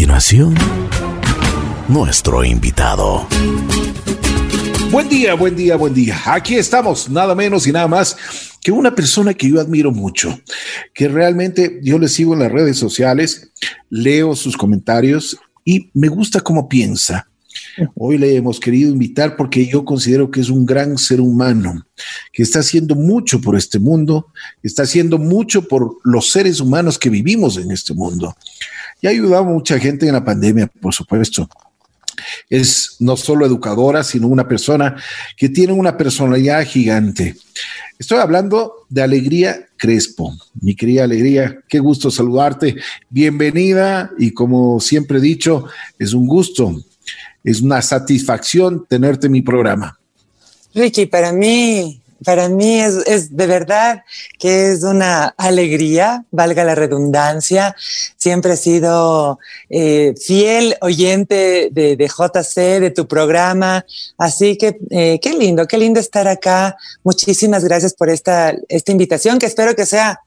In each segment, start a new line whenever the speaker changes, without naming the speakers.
continuación, nuestro invitado.
Buen día, buen día, buen día. Aquí estamos, nada menos y nada más que una persona que yo admiro mucho, que realmente yo le sigo en las redes sociales, leo sus comentarios y me gusta cómo piensa. Hoy le hemos querido invitar porque yo considero que es un gran ser humano, que está haciendo mucho por este mundo, está haciendo mucho por los seres humanos que vivimos en este mundo. Y ha ayudado a mucha gente en la pandemia, por supuesto es no solo educadora, sino una persona que tiene una personalidad gigante. Estoy hablando de Alegría Crespo. Mi querida Alegría, qué gusto saludarte. Bienvenida y como siempre he dicho, es un gusto, es una satisfacción tenerte en mi programa.
Ricky, para mí para mí es, de verdad que es una alegría, valga la redundancia. Siempre he sido eh, fiel oyente de, JC, de tu programa. Así que eh, qué lindo, qué lindo estar acá. Muchísimas gracias por esta, esta invitación que espero que sea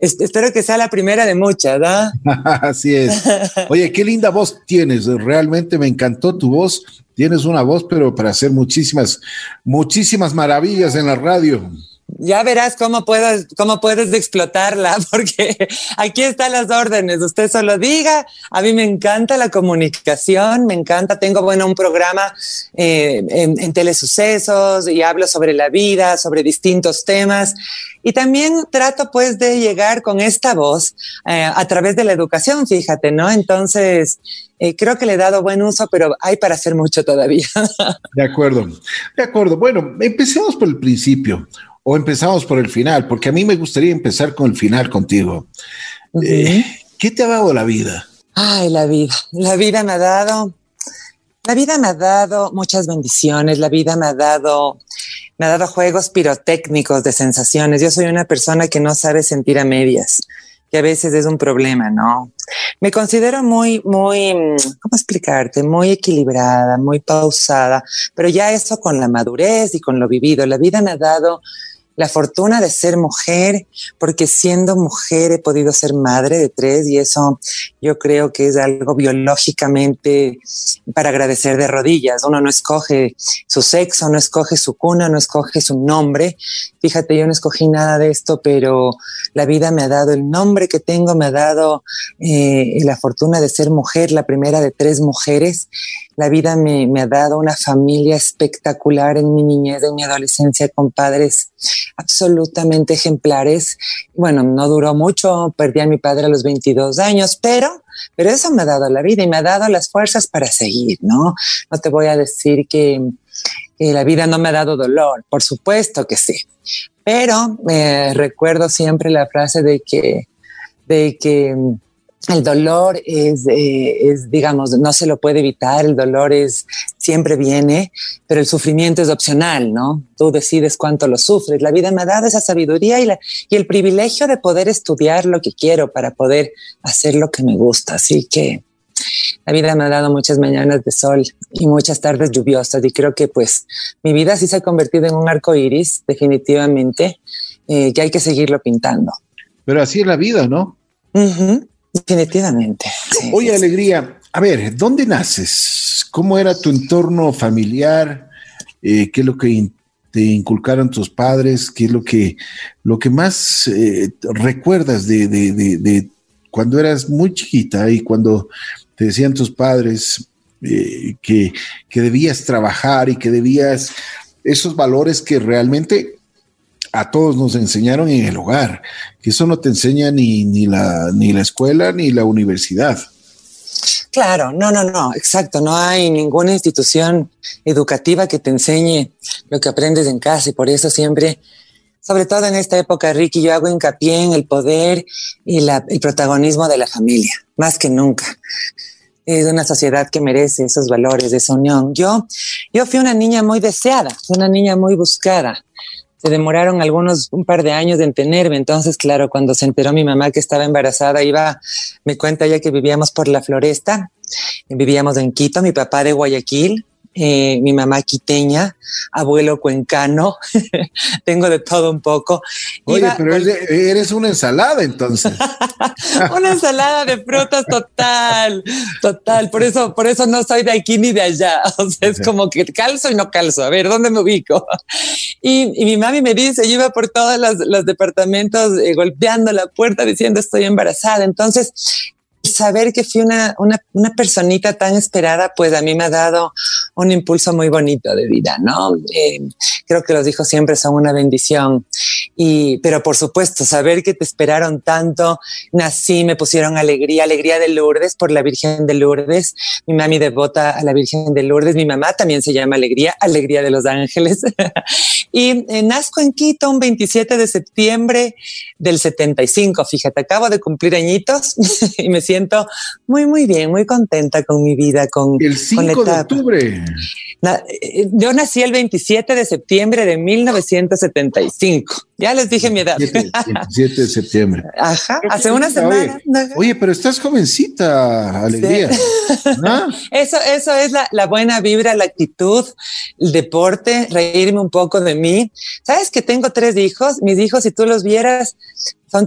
espero que sea la primera de muchas, ¿verdad?
Así es. Oye, qué linda voz tienes. Realmente me encantó tu voz. Tienes una voz, pero para hacer muchísimas, muchísimas maravillas en la radio
ya verás cómo puedes, cómo puedes explotarla, porque aquí están las órdenes. Usted solo diga. A mí me encanta la comunicación, me encanta. Tengo, bueno, un programa eh, en, en, telesucesos y hablo sobre la vida, sobre distintos temas. Y también trato, pues, de llegar con esta voz eh, a través de la educación, fíjate, ¿no? Entonces, eh, creo que le he dado buen uso, pero hay para hacer mucho todavía.
De acuerdo, de acuerdo. Bueno, empecemos por el principio o empezamos por el final, porque a mí me gustaría empezar con el final contigo. Eh, ¿Qué te ha dado la vida?
Ay, la vida. La vida me ha dado, la vida me ha dado muchas bendiciones, la vida me ha dado, me ha dado juegos pirotécnicos de sensaciones. Yo soy una persona que no sabe sentir a medias, que a veces es un problema, ¿no? Me considero muy, muy, ¿cómo explicarte? Muy equilibrada, muy pausada, pero ya eso con la madurez y con lo vivido. La vida me ha dado la fortuna de ser mujer, porque siendo mujer he podido ser madre de tres y eso yo creo que es algo biológicamente para agradecer de rodillas. Uno no escoge su sexo, no escoge su cuna, no escoge su nombre. Fíjate, yo no escogí nada de esto, pero la vida me ha dado el nombre que tengo, me ha dado eh, la fortuna de ser mujer, la primera de tres mujeres la vida me, ha dado una familia espectacular en mi niñez, en mi adolescencia, con padres absolutamente ejemplares. Bueno, no duró mucho, perdí a mi padre a los 22 años, pero, pero eso me ha dado la vida y me ha dado las fuerzas para seguir, ¿no? No te voy a decir que, la vida no me ha dado dolor, por supuesto que sí, pero me recuerdo siempre la frase de que, de que el dolor es, eh, es, digamos, no se lo puede evitar, el dolor es, siempre viene, pero el sufrimiento es opcional, ¿no? Tú decides cuánto lo sufres. La vida me ha dado esa sabiduría y, la, y el privilegio de poder estudiar lo que quiero para poder hacer lo que me gusta. Así que la vida me ha dado muchas mañanas de sol y muchas tardes lluviosas y creo que pues mi vida sí se ha convertido en un arco iris, definitivamente, eh, que hay que seguirlo pintando.
Pero así es la vida, ¿no?
Definitivamente.
Oye, Alegría, a ver, ¿dónde naces? ¿Cómo era tu entorno familiar? Eh, ¿Qué es lo que te inculcaron tus padres? ¿Qué es lo que, lo que más eh, recuerdas de, cuando eras muy chiquita y cuando te decían tus padres eh, que, que debías trabajar y que debías esos valores que realmente a todos nos enseñaron en el hogar, que eso no te enseña ni, ni, la, ni la escuela ni la universidad.
Claro, no, no, no, exacto. No hay ninguna institución educativa que te enseñe lo que aprendes en casa y por eso siempre, sobre todo en esta época, Ricky, yo hago hincapié en el poder y la, el protagonismo de la familia, más que nunca. Es una sociedad que merece esos valores, esa unión. Yo, yo fui una niña muy deseada, una niña muy buscada se demoraron algunos, un par de años en tenerme. Entonces, claro, cuando se enteró mi mamá que estaba embarazada, iba, me cuenta ya que vivíamos por la floresta, vivíamos en Quito, mi papá de Guayaquil, eh, mi mamá quiteña, abuelo cuencano, tengo de todo un poco.
Oye, pero eres una ensalada entonces.
una ensalada de frutas total, total. Por eso, por eso no soy de aquí ni de allá. O sea, es como que calzo y no calzo. A ver, ¿dónde me ubico? Y, mi mami me dice, yo iba por todos los, departamentos eh, golpeando la puerta diciendo estoy embarazada. Entonces, saber que fui una, una, una, personita tan esperada, pues a mí me ha dado un impulso muy bonito de vida, ¿no? Eh, creo que los hijos siempre son una bendición. Y, pero por supuesto, saber que te esperaron tanto, nací, me pusieron alegría, alegría de Lourdes por la Virgen de Lourdes, mi mami devota a la Virgen de Lourdes, mi mamá también se llama Alegría, Alegría de los Ángeles. y eh, nazco en Quito un 27 de septiembre del 75, fíjate, acabo de cumplir añitos y me siento muy, muy bien, muy contenta con mi vida, con
el 5 de octubre.
Eh, yo nací el 27 de septiembre de 1975. Ya les dije mi edad.
27 de septiembre.
Ajá, hace una semana.
Oye, pero estás jovencita, alegría.
¿Ah? Eso, eso es la, la, buena vibra, la actitud, el deporte, reírme un poco de mí. Sabes que tengo tres hijos. Mis hijos, si tú los vieras,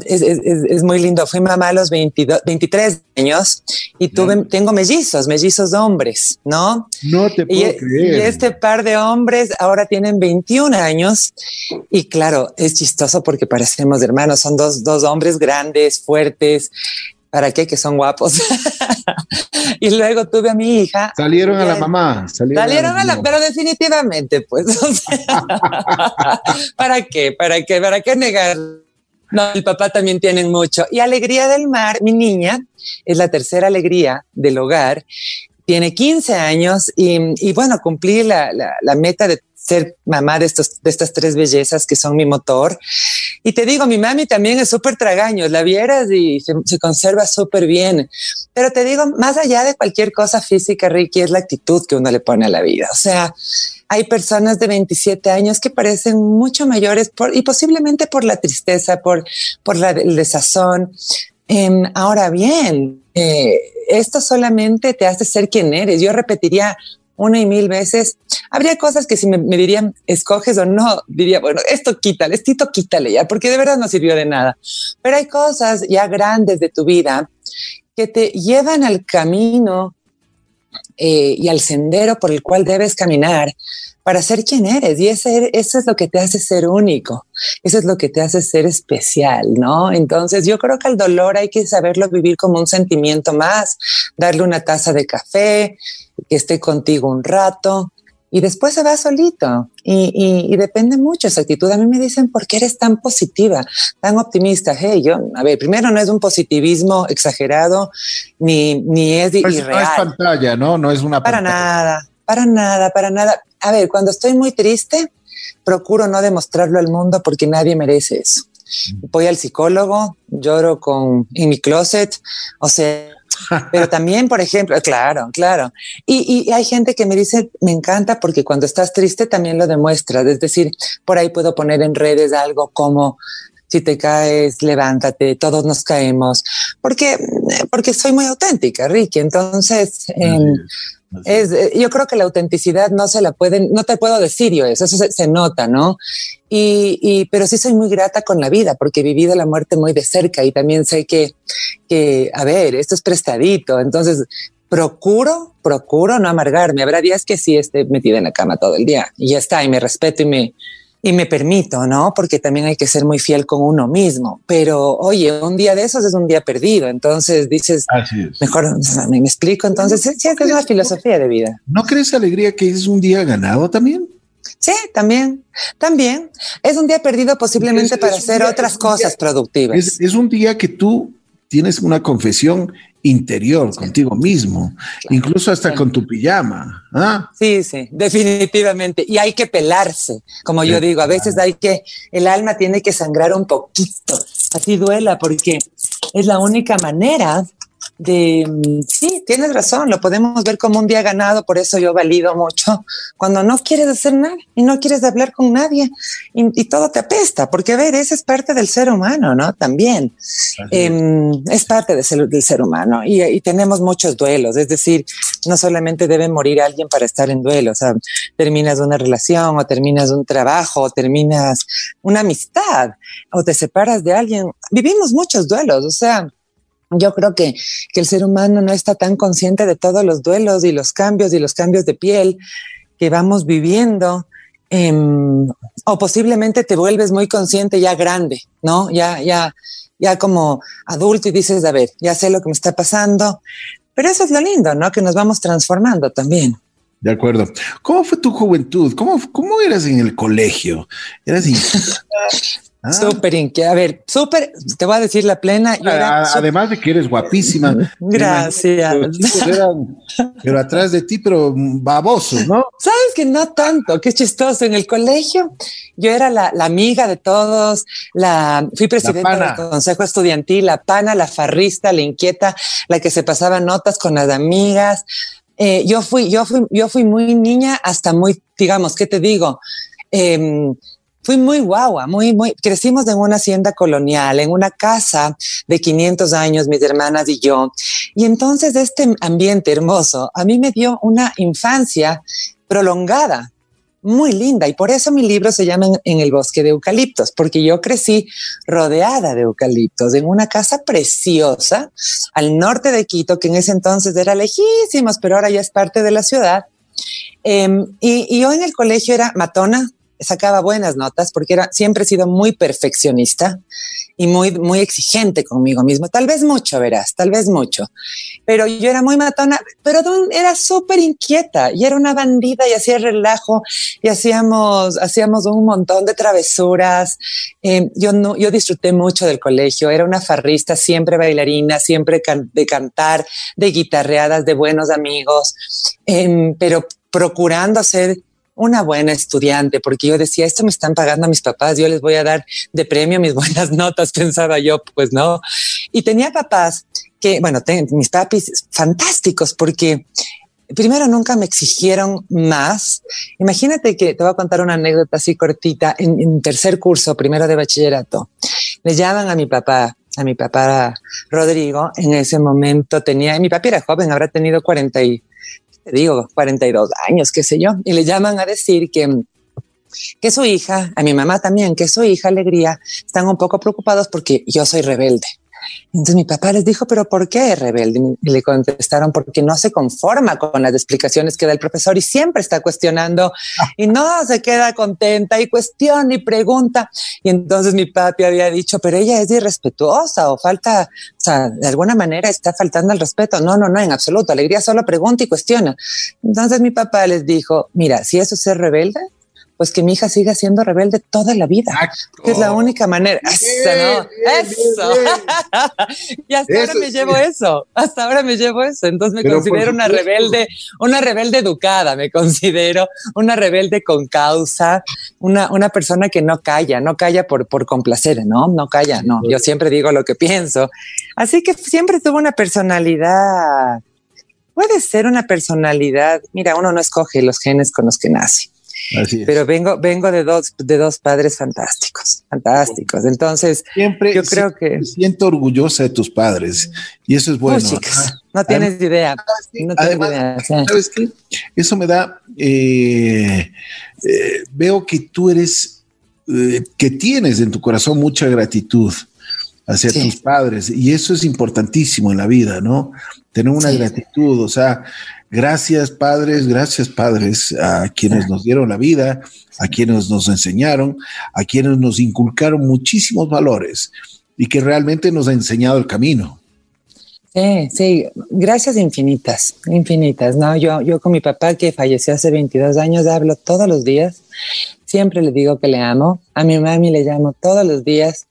es, muy lindo. Fui mamá a los 22, 23 años y tuve, tengo mellizos, mellizos hombres, ¿no?
No te puedo
y,
creer.
Y este par de hombres ahora tienen 21 años y claro, es chistoso porque parecemos hermanos. Son dos, dos hombres grandes, fuertes. ¿Para qué? Que son guapos. y luego tuve a mi hija.
Salieron a la mamá.
Salieron, a, la, pero definitivamente, pues. ¿Para qué? ¿Para qué? ¿Para qué negar? No, el papá también tienen mucho. Y Alegría del Mar, mi niña, es la tercera alegría del hogar. Tiene 15 años y, bueno, cumplí la, meta de ser mamá de, estos, de estas tres bellezas que son mi motor. Y te digo, mi mami también es súper tragaño, la vieras y se, se conserva súper bien. Pero te digo, más allá de cualquier cosa física, Ricky, es la actitud que uno le pone a la vida. O sea, hay personas de 27 años que parecen mucho mayores y posiblemente por la tristeza, por, por la, desazón. Em, ahora bien, eh, esto solamente te hace ser quien eres. Yo repetiría una y mil veces. Habría cosas que si me, dirían escoges o no, diría, bueno, esto quítale, esto quítale ya, porque de verdad no sirvió de nada. Pero hay cosas ya grandes de tu vida que te llevan al camino eh, y al sendero por el cual debes caminar para ser quien eres. Y ese, eso es lo que te hace ser único, eso es lo que te hace ser especial, ¿no? Entonces yo creo que el dolor hay que saberlo vivir como un sentimiento más, darle una taza de café, que esté contigo un rato. Y después se va solito y, y, depende mucho esa actitud. A mí me dicen, ¿por qué eres tan positiva, tan optimista? Hey, yo, a ver, primero no es un positivismo exagerado, ni, ni es
pues
irreal.
No es pantalla, ¿no? No es una
Para nada, para nada, para nada. A ver, cuando estoy muy triste, procuro no demostrarlo al mundo porque nadie merece eso. Voy al psicólogo, lloro con, en mi closet, o sea, pero también, por ejemplo, claro, claro. Y, y, hay gente que me dice, me encanta porque cuando estás triste también lo demuestras. Es decir, por ahí puedo poner en redes algo como, si te caes, levántate, todos nos caemos, porque, porque soy muy auténtica, Ricky. Entonces, es, eh, yo creo que la autenticidad no se la pueden, no te puedo decir yo eso, eso se, nota, ¿no? Y, y, pero sí soy muy grata con la vida porque he vivido la muerte muy de cerca y también sé que, que, a ver, esto es prestadito, entonces procuro, procuro no amargarme. Habrá días que sí esté metida en la cama todo el día y ya está, y me respeto y me, y me permito, ¿no? Porque también hay que ser muy fiel con uno mismo. Pero oye, un día de esos es un día perdido. Entonces dices, mejor me, explico. Entonces, sí, es una filosofía de vida.
¿No crees alegría que es un día ganado también?
Sí, también, también. Es un día perdido posiblemente para hacer otras cosas productivas.
Es, es, un día que tú tienes una confesión interior contigo mismo, incluso hasta con tu pijama. ¿ah?
Sí, sí, definitivamente. Y hay que pelarse, como yo digo, a veces hay que, el alma tiene que sangrar un poquito, así duela, porque es la única manera de, sí, tienes razón, lo podemos ver como un día ganado, por eso yo valido mucho, cuando no quieres hacer nada y no quieres hablar con nadie y, todo te apesta, porque a ver, esa es parte del ser humano, ¿no? También es. Em, parte del ser, del ser humano y, y, tenemos muchos duelos, es decir, no solamente debe morir alguien para estar en duelo, o sea, terminas una relación o terminas un trabajo o terminas una amistad o te separas de alguien. Vivimos muchos duelos, o sea, yo creo que, que el ser humano no está tan consciente de todos los duelos y los cambios y los cambios de piel que vamos viviendo. Em, o posiblemente te vuelves muy consciente ya grande, ¿no? Ya, ya, ya como adulto y dices, a ver, ya sé lo que me está pasando, pero eso es lo lindo, ¿no? Que nos vamos transformando también.
De acuerdo. ¿Cómo fue tu juventud? ¿Cómo, cómo eras en el colegio? ¿Eras
Ah. Súper inquieta. A ver, súper, te voy a decir la plena.
además de que eres guapísima.
Gracias.
pero atrás de ti, pero baboso, ¿no?
Sabes que no tanto, qué chistoso. En el colegio yo era la, amiga de todos, la fui presidenta del consejo estudiantil, la pana, la farrista, la inquieta, la que se pasaba notas con las amigas. Eh, yo fui, yo fui, yo fui muy niña hasta muy, digamos, ¿qué te digo? Eh, fui muy guagua, muy, muy, crecimos en una hacienda colonial, en una casa de 500 años, mis hermanas y yo. Y entonces este ambiente hermoso a mí me dio una infancia prolongada, muy linda. Y por eso mi libro se llama En el bosque de eucaliptos, porque yo crecí rodeada de eucaliptos, en una casa preciosa al norte de Quito, que en ese entonces era lejísimos, pero ahora ya es parte de la ciudad. Em, y, y yo en el colegio era matona, sacaba buenas notas porque era, siempre he sido muy perfeccionista y muy, muy exigente conmigo mismo. Tal vez mucho, verás, tal vez mucho. Pero yo era muy matona, pero era súper inquieta y era una bandida y hacía relajo y hacíamos, hacíamos un montón de travesuras. Eh, yo, no, yo disfruté mucho del colegio, era una farrista, siempre bailarina, siempre de cantar, de guitarreadas, de buenos amigos, em, pero procurando ser una buena estudiante, porque yo decía, esto me están pagando a mis papás, yo les voy a dar de premio mis buenas notas, pensaba yo, pues no. Y tenía papás que, bueno, mis papis fantásticos, porque primero nunca me exigieron más. Imagínate que te voy a contar una anécdota así cortita. En, tercer curso, primero de bachillerato, le llaman a mi papá, a mi papá Rodrigo. En ese momento tenía, mi papá era joven, habrá tenido 40 y digo, 42 años, qué sé yo, y le llaman a decir que que su hija, a mi mamá también, que su hija Alegría, están un poco preocupados porque yo soy rebelde. Entonces mi papá les dijo, pero ¿por qué es rebelde? Y le contestaron, porque no se conforma con las explicaciones que da el profesor y siempre está cuestionando y no se queda contenta y cuestiona y pregunta. Y entonces mi papi había dicho, pero ella es irrespetuosa o falta, o sea, de alguna manera está faltando el respeto. No, no, no, en absoluto. Alegría solo pregunta y cuestiona. Entonces mi papá les dijo, mira, si eso es ser rebelde, pues que mi hija siga siendo rebelde toda la vida. Que es la única manera. eso, ¿no? eso. y hasta ahora me llevo eso. Hasta ahora me llevo eso. Entonces me considero una rebelde, una rebelde educada, me considero una rebelde con causa, una, una persona que no calla, no calla por, por complacer, ¿no? No calla, no. Yo siempre digo lo que pienso. Así que siempre tuvo una personalidad. Puede ser una personalidad. Mira, uno no escoge los genes con los que nace pero vengo, vengo de dos, de dos padres fantásticos, fantásticos. Entonces,
siempre yo creo que me siento orgullosa de tus padres y eso es bueno.
no tienes idea. No tienes idea.
¿sabes qué? Eso me da, eh, eh, veo que tú eres, eh, que tienes en tu corazón mucha gratitud hacia tus padres y eso es importantísimo en la vida, ¿no? Tener una gratitud, o sea, Gracias padres, gracias padres a quienes nos dieron la vida, a quienes nos enseñaron, a quienes nos inculcaron muchísimos valores y que realmente nos ha enseñado el camino.
Sí, sí, gracias infinitas, infinitas. No, yo, yo con mi papá que falleció hace 22 años hablo todos los días Siempre le digo que le amo. A mi mami le llamo todos los días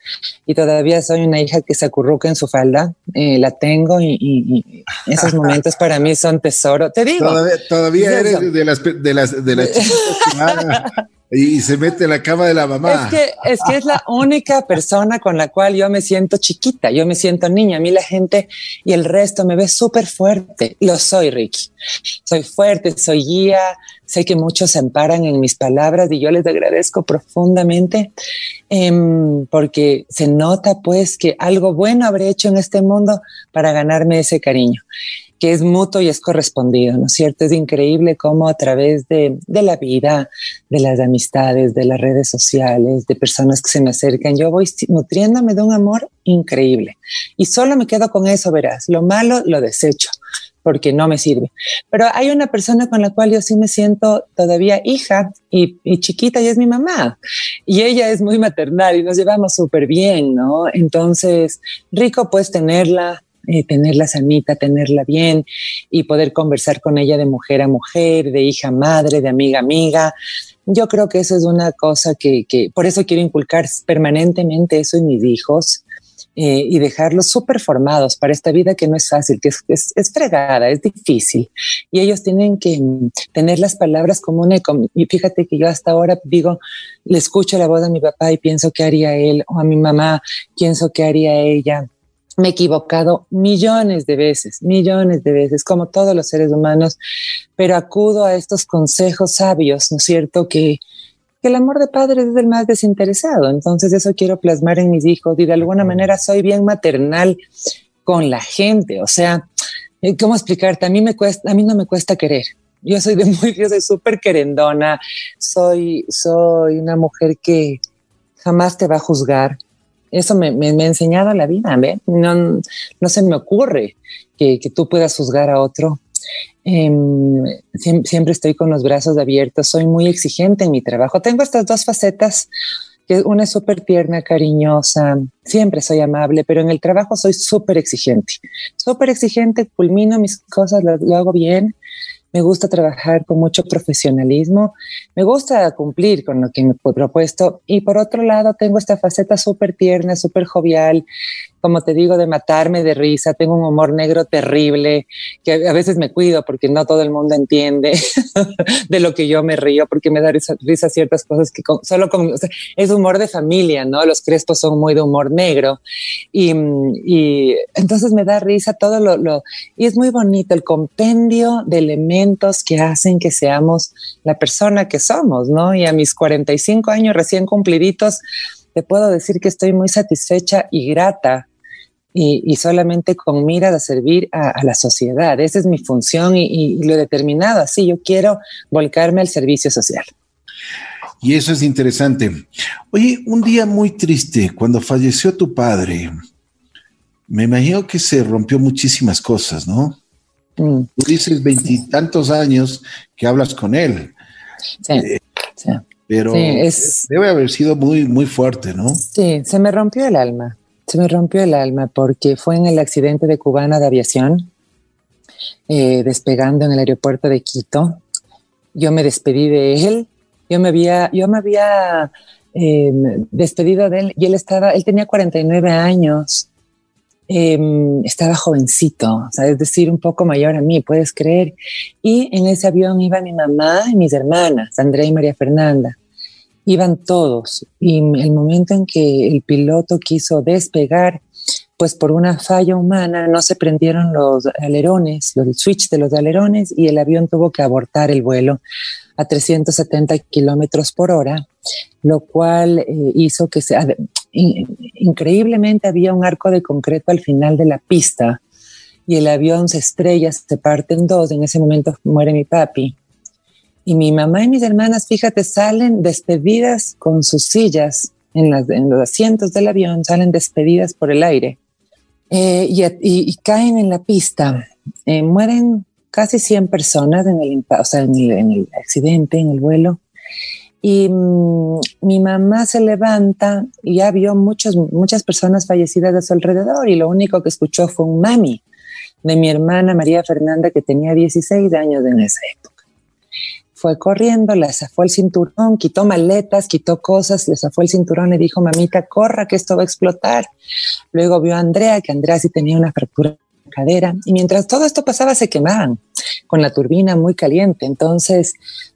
y todavía soy una hija que se acurruca en su falda. Eh, la tengo y, esos momentos para mí son tesoro. Te digo.
Todavía, eres de las, de las, de las y se mete en la cama de la mamá.
Es que, es que es la única persona con la cual yo me siento chiquita, yo me siento niña. A mí la gente y el resto me ve súper fuerte. Lo soy, Ricky. Soy fuerte, soy guía. Sé que muchos se amparan en mis palabras y yo les agradezco profundamente em, porque se nota pues que algo bueno habré hecho en este mundo para ganarme ese cariño que es mutuo y es correspondido, ¿no es cierto? Es increíble cómo a través de, de, la vida, de las amistades, de las redes sociales, de personas que se me acercan, yo voy nutriéndome de un amor increíble. Y solo me quedo con eso, verás. Lo malo lo desecho porque no me sirve. Pero hay una persona con la cual yo sí me siento todavía hija y, chiquita y es mi mamá. Y ella es muy maternal y nos llevamos súper bien, ¿no? Entonces, rico pues tenerla, eh, tenerla sanita, tenerla bien y poder conversar con ella de mujer a mujer, de hija a madre, de amiga a amiga. Yo creo que eso es una cosa que, que por eso quiero inculcar permanentemente eso en mis hijos. Eh, y dejarlos súper formados para esta vida que no es fácil, que es, es, es, fregada, es difícil. Y ellos tienen que tener las palabras comunes. Y fíjate que yo hasta ahora digo, le escucho la voz de mi papá y pienso que haría él, o a mi mamá, pienso que haría ella me he equivocado millones de veces, millones de veces, como todos los seres humanos, pero acudo a estos consejos sabios, ¿no es cierto? Que, que el amor de padre es el más desinteresado. Entonces eso quiero plasmar en mis hijos y de alguna manera soy bien maternal con la gente. O sea, eh, ¿cómo explicarte? A mí, me cuesta, a mí no me cuesta querer. Yo soy de muy, yo soy súper querendona, soy, soy una mujer que jamás te va a juzgar, eso me, me, me, ha enseñado la vida, ¿ve? No, no se me ocurre que, que tú puedas juzgar a otro. Eh, siempre, estoy con los brazos abiertos, soy muy exigente en mi trabajo. Tengo estas dos facetas, que una es súper tierna, cariñosa, siempre soy amable, pero en el trabajo soy súper exigente. Súper exigente, culmino mis cosas, lo, lo hago bien, me gusta trabajar con mucho profesionalismo, me gusta cumplir con lo que me he propuesto y por otro lado tengo esta faceta súper tierna, súper jovial, como te digo, de matarme de risa, tengo un humor negro terrible, que a veces me cuido porque no todo el mundo entiende de lo que yo me río, porque me da risa, risa ciertas cosas que con, solo con, o sea, es humor de familia, ¿no? Los crespos son muy de humor negro y, y entonces me da risa todo lo, lo, y es muy bonito el compendio de elementos que hacen que seamos la persona que somos, ¿no? Y a mis 45 años recién cumpliditos, te puedo decir que estoy muy satisfecha y grata y, y, solamente con miras a servir a, a, la sociedad. Esa es mi función y, y, lo he determinado así. Yo quiero volcarme al servicio social.
Y eso es interesante. Oye, un día muy triste, cuando falleció tu padre, me imagino que se rompió muchísimas cosas, ¿no? Mm. Tú dices veintitantos años que hablas con él.
Sí, eh, sí.
Pero
sí, es,
debe haber sido muy, muy fuerte, ¿no?
Sí, se me rompió el alma se me rompió el alma porque fue en el accidente de Cubana de aviación, eh, despegando en el aeropuerto de Quito. Yo me despedí de él, yo me había, yo me había eh, despedido de él y él estaba, él tenía 49 años, eh, estaba jovencito, es decir, un poco mayor a mí, puedes creer. Y en ese avión iba mi mamá y mis hermanas, Andrea y María Fernanda iban todos y el momento en que el piloto quiso despegar, pues por una falla humana no se prendieron los alerones, los switch de los alerones y el avión tuvo que abortar el vuelo a 370 kilómetros por hora, lo cual eh, hizo que se, in, increíblemente había un arco de concreto al final de la pista y el avión se estrella, se parte en dos. En ese momento muere mi papi y mi mamá y mis hermanas, fíjate, salen despedidas con sus sillas en, las, en los asientos del avión, salen despedidas por el aire eh, y, y, y, caen en la pista. Eh, mueren casi 100 personas en el, o sea, en el, en el accidente, en el vuelo. Y mmm, mi mamá se levanta y ya vio muchos, muchas personas fallecidas a su alrededor y lo único que escuchó fue un mami de mi hermana María Fernanda que tenía 16 años en esa época fue corriendo, le zafó el cinturón, quitó maletas, quitó cosas, le zafó el cinturón, le dijo, mamita, corra, que esto va a explotar. Luego vio a Andrea, que Andrea sí tenía una fractura de cadera. Y mientras todo esto pasaba, se quemaban con la turbina muy caliente. Entonces,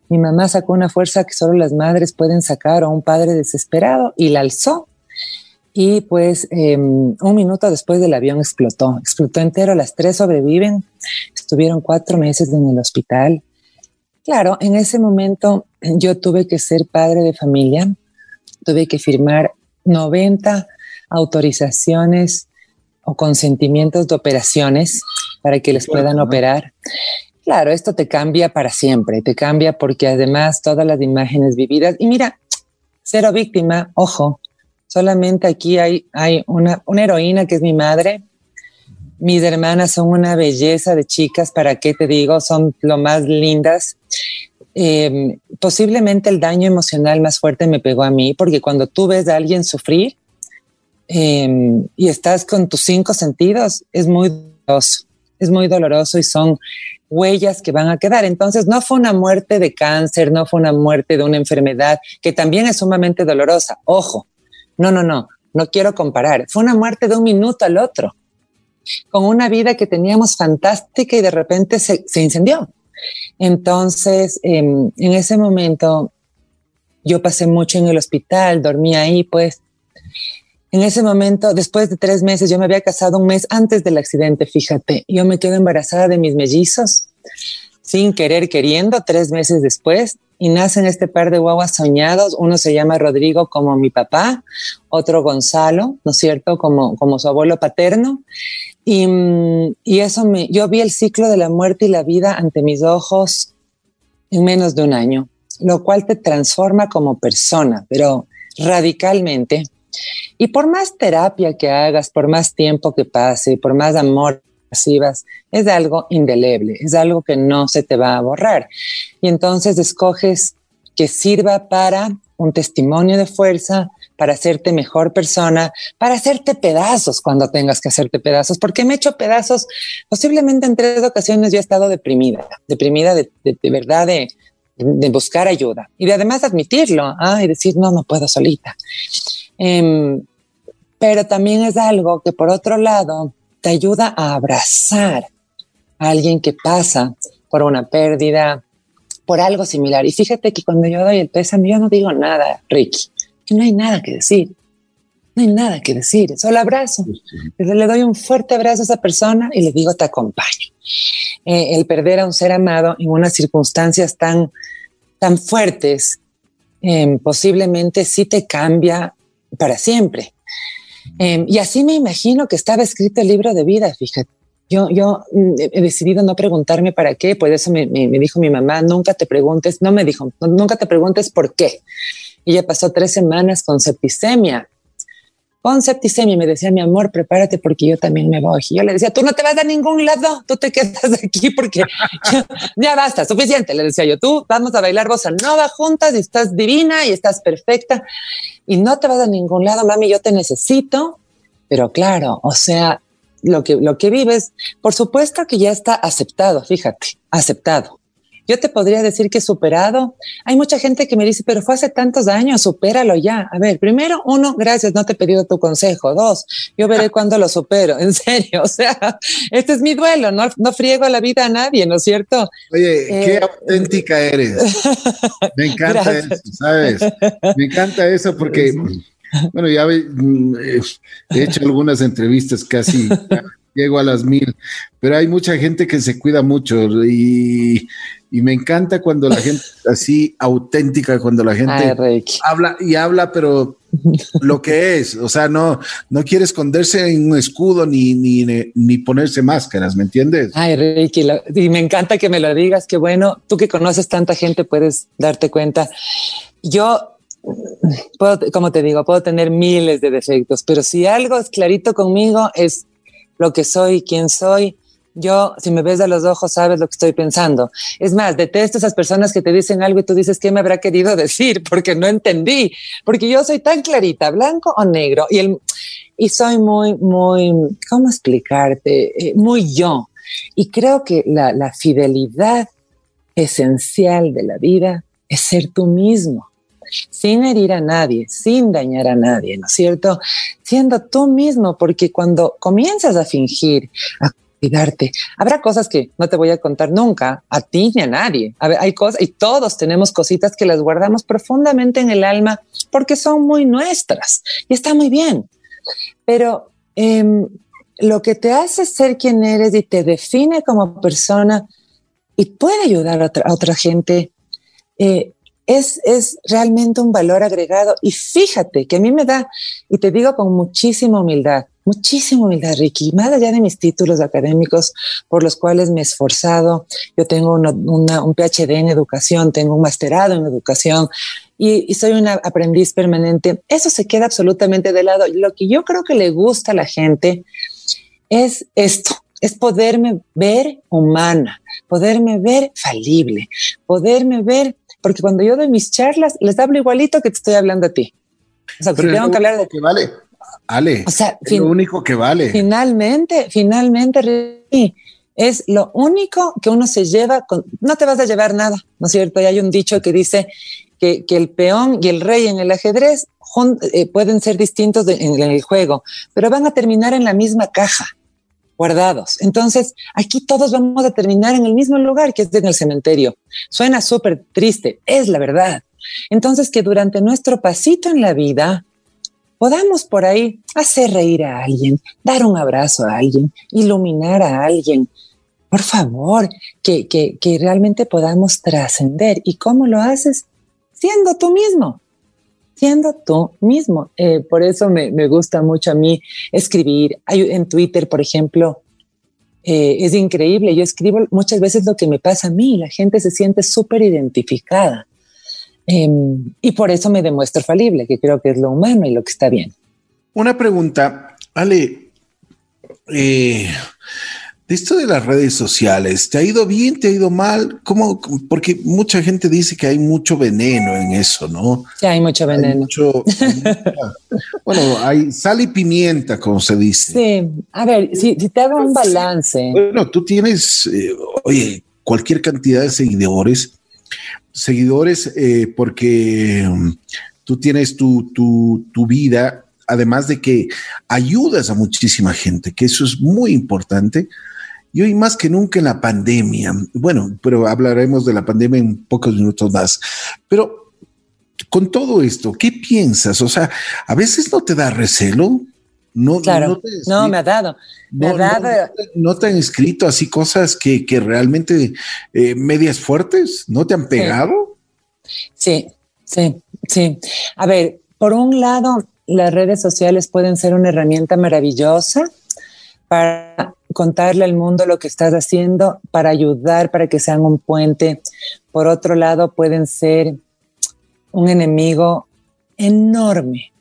mi mamá sacó una fuerza que solo las madres pueden sacar o un padre desesperado y la alzó. Y pues eh, un minuto después del avión explotó, explotó entero, las tres sobreviven, estuvieron cuatro meses en el hospital, Claro, en ese momento yo tuve que ser padre de familia, tuve que firmar 90 autorizaciones o consentimientos de operaciones para que les puedan operar. Claro, esto te cambia para siempre, te cambia porque además todas las imágenes vividas, y mira, cero víctima, ojo, solamente aquí hay, hay una, una heroína que es mi madre, mis hermanas son una belleza de chicas, ¿para qué te digo? Son lo más lindas. Em, posiblemente el daño emocional más fuerte me pegó a mí, porque cuando tú ves a alguien sufrir em, y estás con tus cinco sentidos, es muy doloroso, es muy doloroso y son huellas que van a quedar. Entonces, no fue una muerte de cáncer, no fue una muerte de una enfermedad, que también es sumamente dolorosa. Ojo, no, no, no, no quiero comparar. Fue una muerte de un minuto al otro, con una vida que teníamos fantástica y de repente se, incendió. Entonces, em, en ese momento, yo pasé mucho en el hospital, dormí ahí, pues, en ese momento, después de tres meses, yo me había casado un mes antes del accidente, fíjate, yo me quedo embarazada de mis mellizos, sin querer, queriendo, tres meses después, y nacen este par de guaguas soñados. Uno se llama Rodrigo como mi papá, otro Gonzalo, ¿no es cierto? Como, como su abuelo paterno. Y, y eso me, yo vi el ciclo de la muerte y la vida ante mis ojos en menos de un año, lo cual te transforma como persona, pero radicalmente. Y por más terapia que hagas, por más tiempo que pase, por más amor recibas, es algo indeleble, es algo que no se te va a borrar. Y entonces escoges que sirva para un testimonio de fuerza, para hacerte mejor persona, para hacerte pedazos cuando tengas que hacerte pedazos, porque me he hecho pedazos, posiblemente en tres ocasiones yo he estado deprimida, deprimida de, verdad, de, buscar ayuda y de además admitirlo ¿ah? y decir, no, no puedo solita. Em, pero también es algo que por otro lado te ayuda a abrazar a alguien que pasa por una pérdida, por algo similar. Y fíjate que cuando yo doy el pésame, yo no digo nada, Ricky, que no hay nada que decir. No hay nada que decir, solo abrazo. Le doy un fuerte abrazo a esa persona y le digo, te acompaño. Eh, el perder a un ser amado en unas circunstancias tan, tan fuertes, eh, posiblemente sí te cambia para siempre. Em, y así me imagino que estaba escrito el libro de vida, fíjate. Yo, yo mm, he decidido no preguntarme para qué, por eso me, me, dijo mi mamá, nunca te preguntes, no me dijo, nunca te preguntes por qué. Ella pasó tres semanas con septicemia con septicemia me decía, mi amor, prepárate porque yo también me voy. Y yo le decía, tú no te vas a ningún lado, tú te quedas aquí porque ya basta, suficiente. Le decía yo, tú vamos a bailar bossa nova juntas y estás divina y estás perfecta y no te vas a ningún lado, mami, yo te necesito. Pero claro, o sea, lo que, lo que vives, por supuesto que ya está aceptado, fíjate, aceptado. Yo te podría decir que superado. Hay mucha gente que me dice, pero fue hace tantos años, supéralo ya. A ver, primero, uno, gracias, no te he pedido tu consejo. Dos, yo veré cuándo lo supero, en serio. O sea, este es mi duelo, no, no friego la vida a nadie, ¿no es cierto?
Oye, qué eh, auténtica eres. Me encanta eso, ¿sabes? Me encanta eso porque, bueno, ya mm, he hecho algunas entrevistas casi llego a las mil, pero hay mucha gente que se cuida mucho y, me encanta cuando la gente así auténtica, cuando la gente habla y habla, pero lo que es, o sea, no, no quiere esconderse en un escudo ni, ni, ni ponerse máscaras, ¿me entiendes?
Ay, Ricky, y me encanta que me lo digas, que bueno, tú que conoces tanta gente puedes darte cuenta. Yo puedo, como te digo, puedo tener miles de defectos, pero si algo es clarito conmigo es lo que soy, quién soy. Yo, si me ves a los ojos, sabes lo que estoy pensando. Es más, detesto esas personas que te dicen algo y tú dices, ¿qué me habrá querido decir? Porque no entendí. Porque yo soy tan clarita, blanco o negro. Y, el, y soy muy, muy, ¿cómo explicarte? Eh, muy yo. Y creo que la, la fidelidad esencial de la vida es ser tú mismo sin herir a nadie, sin dañar a nadie, ¿no es cierto? Siendo tú mismo, porque cuando comienzas a fingir, a cuidarte, habrá cosas que no te voy a contar nunca, a ti ni a nadie. hay cosas, y todos tenemos cositas que las guardamos profundamente en el alma porque son muy nuestras y está muy bien. Pero em, lo que te hace ser quien eres y te define como persona y puede ayudar a otra, gente, eh, es, es realmente un valor agregado. Y fíjate que a mí me da, y te digo con muchísima humildad, muchísima humildad, Ricky, más allá de mis títulos académicos por los cuales me he esforzado. Yo tengo un PhD en educación, tengo un masterado en educación y, y, soy una aprendiz permanente. Eso se queda absolutamente de lado. Lo que yo creo que le gusta a la gente es esto, es poderme ver humana, poderme ver falible, poderme ver, porque cuando yo doy mis charlas, les hablo igualito que te estoy hablando a ti.
O sea, Pero tengo que hablar de... Que vale. Ale, o sea, es lo único que vale.
Finalmente, finalmente, es lo único que uno se lleva, con, no te vas a llevar nada, ¿no es cierto? Y hay un dicho que dice que, que el peón y el rey en el ajedrez eh, pueden ser distintos en, en el juego, pero van a terminar en la misma caja guardados. Entonces, aquí todos vamos a terminar en el mismo lugar, que es en el cementerio. Suena súper triste, es la verdad. Entonces, que durante nuestro pasito en la vida podamos por ahí hacer reír a alguien, dar un abrazo a alguien, iluminar a alguien. Por favor, que, que, que realmente podamos trascender. ¿Y cómo lo haces? Siendo tú mismo siendo tú mismo. Eh, por eso me, me, gusta mucho a mí escribir. en Twitter, por ejemplo, eh, es increíble. Yo escribo muchas veces lo que me pasa a mí. La gente se siente súper identificada. Em, y por eso me demuestro falible, que creo que es lo humano y lo que está bien.
Una pregunta, Ale. De esto de las redes sociales, ¿te ha ido bien? ¿Te ha ido mal? ¿Cómo? Porque mucha gente dice que hay mucho veneno en eso, ¿no?
Sí, hay mucho veneno.
bueno, hay sal y pimienta, como se dice.
Sí, a ver, si, te hago un balance.
Bueno, tú tienes, eh, oye, cualquier cantidad de seguidores, seguidores eh, porque mm, tú tienes tu, tu, tu vida además de que ayudas a muchísima gente, que eso es muy importante. Y hoy más que nunca en la pandemia, bueno, pero hablaremos de la pandemia en pocos minutos más, pero con todo esto, ¿qué piensas? O sea, a veces no te da recelo.
No, claro, no, me ha dado. Me ha dado.
No, te han escrito así cosas que, que realmente eh, medias fuertes, ¿no te han pegado?
Sí, sí, sí. A ver, por un lado, las redes sociales pueden ser una herramienta maravillosa para contarle al mundo lo que estás haciendo, para ayudar, para que sean un puente. Por otro lado, pueden ser un enemigo enorme.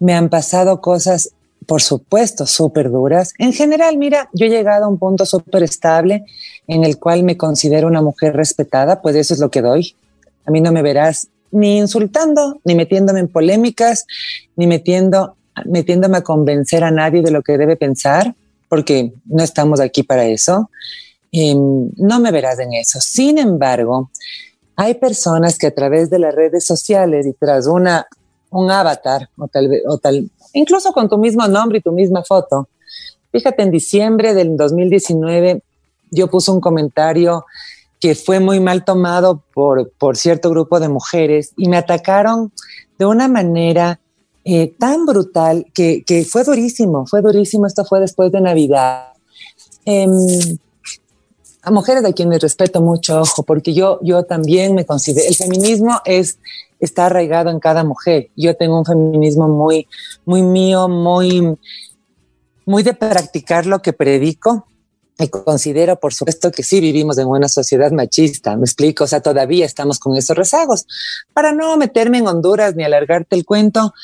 Me han pasado cosas, por supuesto, súper duras. En general, mira, yo he llegado a un punto súper estable en el cual me considero una mujer respetada, pues eso es lo que doy. A mí no me verás ni insultando, ni metiéndome en polémicas, ni metiendo, metiéndome a convencer a nadie de lo que debe pensar porque no estamos aquí para eso. Em, no me verás en eso. Sin embargo, hay personas que a través de las redes sociales y tras una, un avatar o tal, o tal, incluso con tu mismo nombre y tu misma foto, fíjate, en diciembre del 2019 yo puse un comentario que fue muy mal tomado por, por cierto grupo de mujeres y me atacaron de una manera eh, tan brutal que, que, fue durísimo, fue durísimo. Esto fue después de Navidad. Em, a mujeres a quienes respeto mucho, ojo, porque yo, yo también me considero, el feminismo es, está arraigado en cada mujer. Yo tengo un feminismo muy, muy mío, muy, muy de practicar lo que predico. Y considero, por supuesto, que sí vivimos en una sociedad machista, me explico, o sea, todavía estamos con esos rezagos. Para no meterme en Honduras ni alargarte el cuento,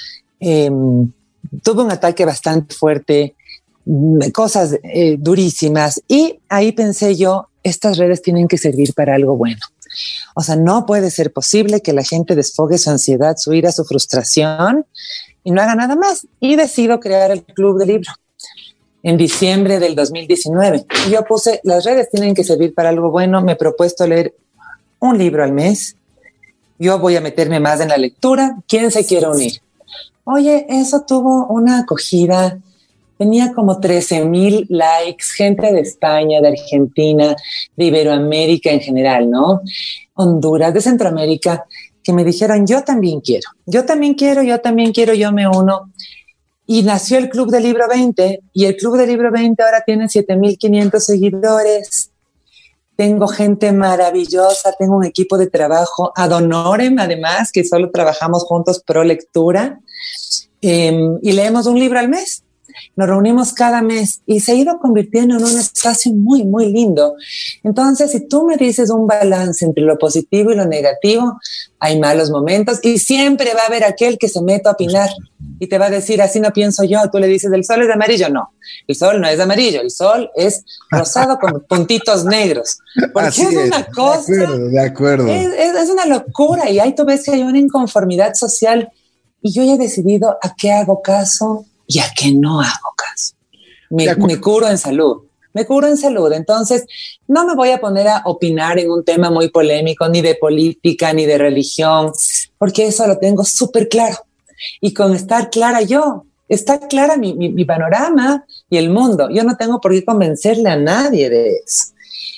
eh, un ataque bastante fuerte, mm, cosas eh, durísimas y ahí pensé yo, estas redes tienen que servir para algo bueno. O sea, no puede ser posible que la gente desfogue su ansiedad, su ira, su frustración y no haga nada más. Y decido crear el Club de Libro en diciembre del 2019. Y yo puse, las redes tienen que servir para algo bueno. Me he propuesto leer un libro al mes. Yo voy a meterme más en la lectura. ¿Quién se quiere unir? Oye, eso tuvo una acogida, tenía como 13 mil likes, gente de España, de Argentina, de Iberoamérica en general, ¿no? Honduras, de Centroamérica, que me dijeron, yo también quiero, yo también quiero, yo también quiero, yo me uno. Y nació el Club del Libro 20 y el Club del Libro 20 ahora tiene 7.500 seguidores. Tengo gente maravillosa, tengo un equipo de trabajo ad honorem, además, que solo trabajamos juntos pro lectura. Em, y leemos un libro al mes. nos reunimos cada mes y se ha ido convirtiendo en un espacio muy, muy lindo. Entonces, si tú me dices un balance entre lo positivo y lo negativo, hay malos momentos y siempre va a haber aquel que se mete a opinar y te va a decir, así no pienso yo. Tú le dices, el sol es amarillo. No, el sol no es amarillo, el sol es rosado con puntitos negros. Porque es, una cosa.
De acuerdo, de acuerdo.
Es, es, una locura y ahí tú ves que hay una inconformidad social y yo ya he decidido a qué hago caso y a qué no hago caso. Me, me, curo en salud, me curo en salud. Entonces, no me voy a poner a opinar en un tema muy polémico, ni de política, ni de religión, porque eso lo tengo súper claro. Y con estar clara yo, está clara mi, mi, mi panorama y el mundo. Yo no tengo por qué convencerle a nadie de eso.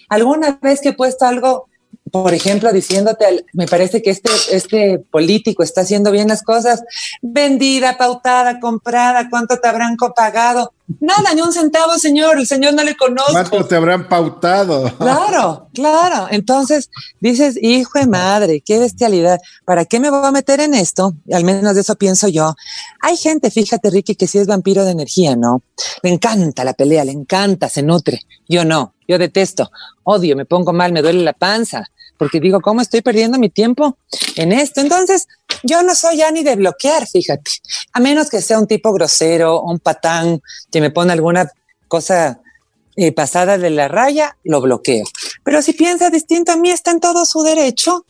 Alguna vez que he puesto algo por ejemplo, diciéndote, me parece que este, este político está haciendo bien las cosas, vendida, pautada, comprada, ¿cuánto te habrán pagado? Nada, ni un centavo, señor, el señor no le conozco.
¿Cuánto te habrán pautado?
Claro, claro. Entonces dices, hijo de madre, qué bestialidad. ¿Para qué me voy a meter en esto? Al menos de eso pienso yo. Hay gente, fíjate, Ricky, que sí es vampiro de energía, ¿no? Le encanta la pelea, le encanta, se nutre. Yo no, yo detesto, odio, me pongo mal, me duele la panza porque digo, ¿cómo estoy perdiendo mi tiempo en esto? Entonces, yo no soy ya ni de bloquear, fíjate, a menos que sea un tipo grosero, un patán que me pone alguna cosa eh, pasada de la raya, lo bloqueo. Pero si piensa distinto a mí, está en todo su derecho.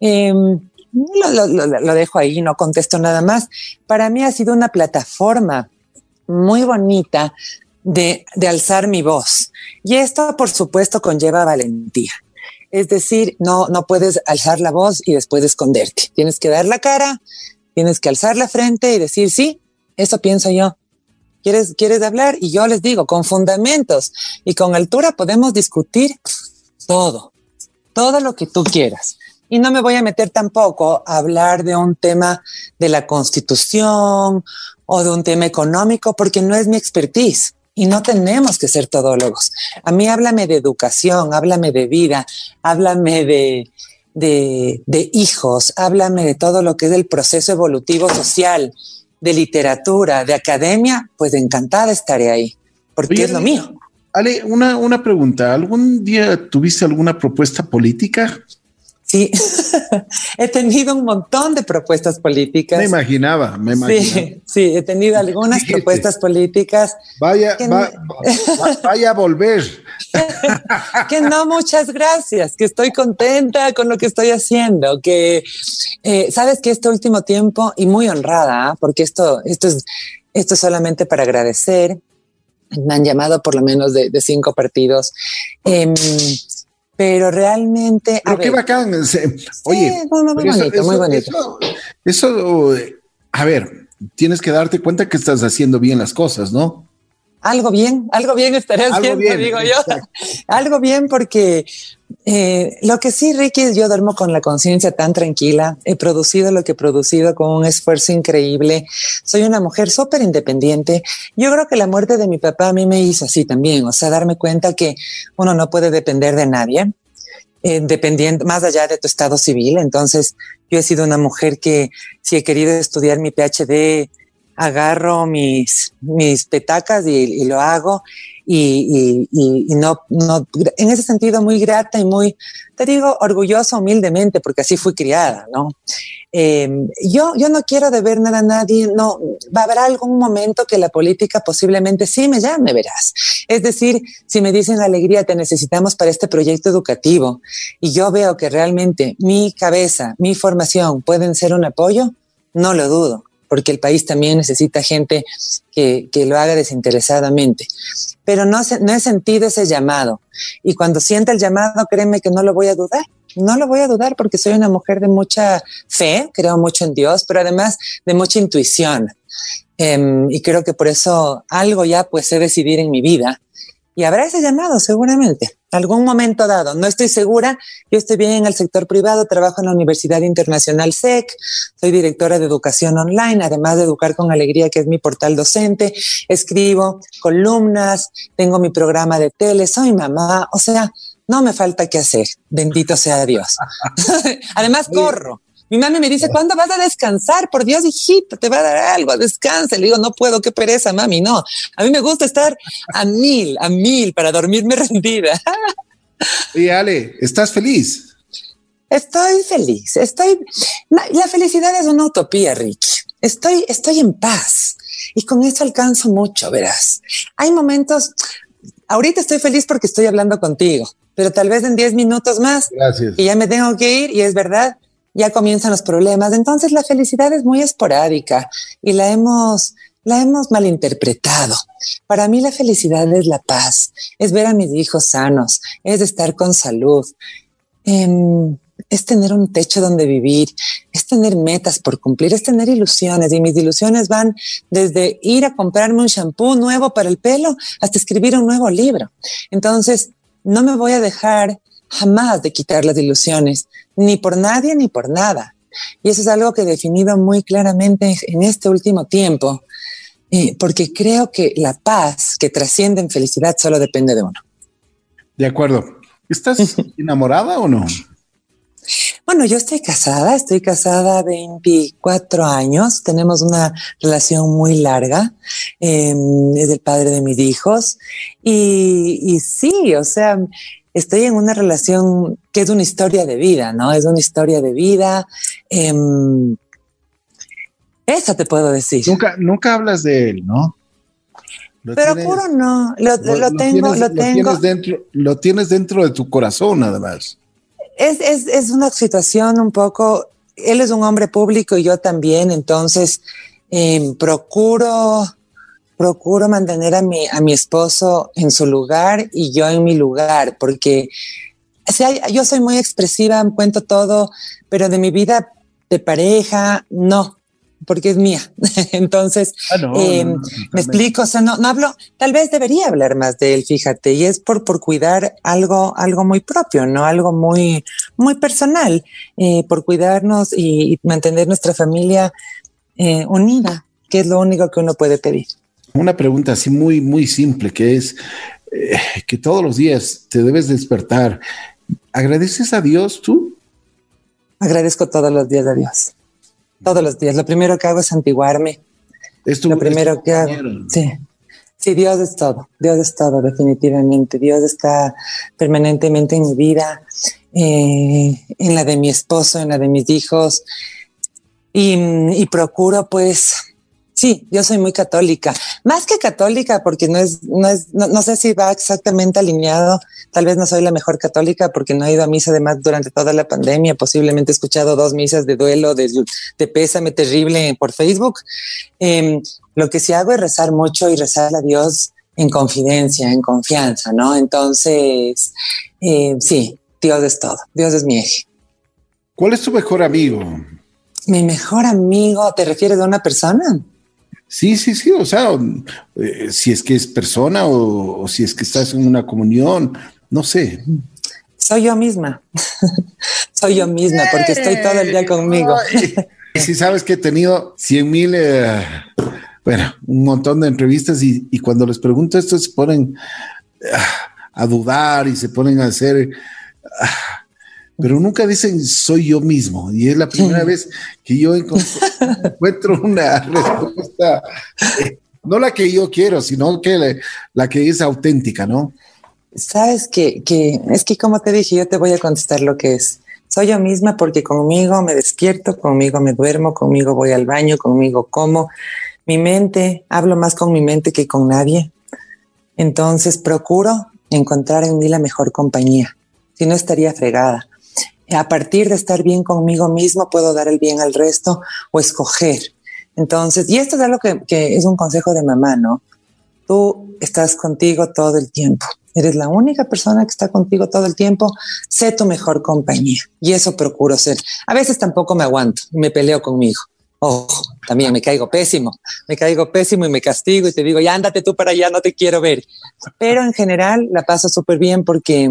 Lo, lo, lo, dejo ahí, no contesto nada más. Para mí ha sido una plataforma muy bonita de, de alzar mi voz. Y esto, por supuesto, conlleva valentía. Es decir, no, no puedes alzar la voz y después esconderte. Tienes que dar la cara, tienes que alzar la frente y decir, sí, eso pienso yo. ¿Quieres, quieres hablar? Y yo les digo, con fundamentos y con altura podemos discutir todo, todo lo que tú quieras. Y no me voy a meter tampoco a hablar de un tema de la constitución o de un tema económico porque no es mi expertise y no tenemos que ser todólogos. A mí háblame de educación, háblame de vida, háblame de, de, de, hijos, háblame de todo lo que es el proceso evolutivo social, de literatura, de academia, pues encantada estaré ahí, porque Oye, es lo mío.
Ale, una, una pregunta, ¿algún día tuviste alguna propuesta política?
Sí, he tenido un montón de propuestas políticas.
Me imaginaba, me imaginaba.
Sí, sí he tenido algunas Fíjate. propuestas políticas.
Vaya, va, va, vaya a volver.
que no, muchas gracias, que estoy contenta con lo que estoy haciendo, que eh, sabes que este último tiempo, y muy honrada, ¿eh? porque esto, esto, es, esto es solamente para agradecer, me han llamado por lo menos de, de cinco partidos. Eh, pero realmente.
Pero qué ver, bacán. Oye,
muy, muy eso, bonito,
eso,
muy bonito.
Eso, eso, a ver, tienes que darte cuenta que estás haciendo bien las cosas, ¿no?
Algo bien, algo bien estaré
Algo
haciendo,
bien,
digo yo. Algo bien porque eh, lo que sí, Ricky, yo duermo con la conciencia tan tranquila. He producido lo que he producido con un esfuerzo increíble. Soy una mujer súper independiente. Yo creo que la muerte de mi papá a mí me hizo así también, o sea, darme cuenta que uno no puede depender de nadie, eh, dependiendo más allá de tu estado civil. Entonces, yo he sido una mujer que si he querido estudiar mi PhD, agarro mis, mis petacas y, y lo hago. Y, y, y, no, no, en ese sentido muy grata y muy, te digo, orgullosa humildemente, porque así fui criada, ¿no? Eh, yo, yo no quiero deber nada a nadie, no, va a haber algún momento que la política posiblemente sí me llame, verás. Es decir, si me dicen alegría, te necesitamos para este proyecto educativo y yo veo que realmente mi cabeza, mi formación pueden ser un apoyo, no lo dudo porque el país también necesita gente que, que lo haga desinteresadamente. Pero no, no he sentido ese llamado. Y cuando sienta el llamado, créeme que no lo voy a dudar. No lo voy a dudar porque soy una mujer de mucha fe, creo mucho en Dios, pero además de mucha intuición. Um, y creo que por eso algo ya pues sé decidir en mi vida. Y habrá ese llamado seguramente algún momento dado. No estoy segura. Yo estoy bien en el sector privado, trabajo en la Universidad Internacional SEC, soy directora de educación online, además de Educar con Alegría, que es mi portal docente, escribo columnas, tengo mi programa de tele, soy mamá, o sea, no me falta qué hacer. Bendito sea Dios. además, corro. Mi mami me dice, ¿cuándo vas a descansar? Por Dios, hijita, te va a dar algo, descansa. Le digo, no puedo, qué pereza, mami. No, a mí me gusta estar a mil, a mil para dormirme rendida.
Y Ale, ¿estás feliz?
Estoy feliz, estoy... La felicidad es una utopía, Rich. Estoy, estoy en paz y con eso alcanzo mucho, verás. Hay momentos, ahorita estoy feliz porque estoy hablando contigo, pero tal vez en 10 minutos más
Gracias.
y ya me tengo que ir y es verdad, ya comienzan los problemas. Entonces la felicidad es muy esporádica y la hemos, la hemos malinterpretado. Para mí la felicidad es la paz, es ver a mis hijos sanos, es estar con salud, eh, es tener un techo donde vivir, es tener metas por cumplir, es tener ilusiones y mis ilusiones van desde ir a comprarme un shampoo nuevo para el pelo hasta escribir un nuevo libro. Entonces, no me voy a dejar jamás de quitar las ilusiones, ni por nadie ni por nada. Y eso es algo que he definido muy claramente en este último tiempo, eh, porque creo que la paz que trasciende en felicidad solo depende de uno.
De acuerdo. ¿Estás enamorada o no?
Bueno, yo estoy casada, estoy casada 24 años, tenemos una relación muy larga, eh, es el padre de mis hijos y, y sí, o sea, estoy en una relación que es una historia de vida, ¿no? Es una historia de vida. Eh, eso te puedo decir.
Nunca, nunca hablas de él, ¿no?
Lo Pero tienes, juro no, lo, lo, lo tengo,
tienes,
lo tengo.
Tienes dentro, lo tienes dentro de tu corazón, además.
Es, es, es, una situación un poco, él es un hombre público y yo también, entonces eh, procuro, procuro mantener a mi, a mi esposo en su lugar y yo en mi lugar, porque o sea, yo soy muy expresiva, cuento todo, pero de mi vida de pareja, no, porque es mía. Entonces, ah, no, eh, no, no, me explico, o sea, no, no hablo, tal vez debería hablar más de él, fíjate, y es por, por cuidar algo, algo muy propio, ¿no? Algo muy, muy personal, eh, por cuidarnos y, y, mantener nuestra familia eh, unida, que es lo único que uno puede pedir.
Una pregunta así muy, muy simple, que es eh, que todos los días te debes despertar. ¿Agradeces a Dios tú?
Agradezco todos los días a Dios todos los días. Lo primero que hago es antiguarme.
Es tu,
lo primero
es tu
que hago. Sí. Sí, Dios es todo. Dios es todo, definitivamente. Dios está permanentemente en mi vida, eh, en la de mi esposo, en la de mis hijos. Y, y procuro, pues, Sí, yo soy muy católica, más que católica, porque no es, no es, no, no, sé si va exactamente alineado. Tal vez no soy la mejor católica porque no he ido a misa además durante toda la pandemia. Posiblemente he escuchado dos misas de duelo, de, de pésame terrible por Facebook. Eh, lo que sí hago es rezar mucho y rezar a Dios en confidencia, en confianza, ¿no? Entonces, eh, sí, Dios es todo. Dios es mi eje.
¿Cuál es tu mejor amigo?
Mi mejor amigo, ¿te refieres a una persona?
Sí, sí, sí, o sea, eh, si es que es persona o, o, si es que estás en una comunión, no sé.
Soy yo misma, soy yo misma porque estoy todo el día conmigo.
y si sabes que he tenido 100 mil, eh, bueno, un montón de entrevistas y, y, cuando les pregunto esto se ponen a dudar y se ponen a hacer... pero nunca dicen soy yo mismo. Y es la primera vez que yo encuentro una respuesta, eh, no la que yo quiero, sino que la, la que es auténtica, ¿no?
Sabes que, que, es que como te dije, yo te voy a contestar lo que es. Soy yo misma porque conmigo me despierto, conmigo me duermo, conmigo voy al baño, conmigo como. Mi mente, hablo más con mi mente que con nadie. Entonces procuro encontrar en mí la mejor compañía. Si no estaría fregada a partir de estar bien conmigo mismo, puedo dar el bien al resto o escoger. Entonces, y esto es algo que, es un consejo de mamá, ¿no? Tú estás contigo todo el tiempo. Eres la única persona que está contigo todo el tiempo. Sé tu mejor compañía. Y eso procuro ser. A veces tampoco me aguanto y me peleo conmigo. Ojo, también me caigo pésimo. Me caigo pésimo y me castigo y te digo, ya ándate tú para allá, no te quiero ver. Pero en general la paso súper bien porque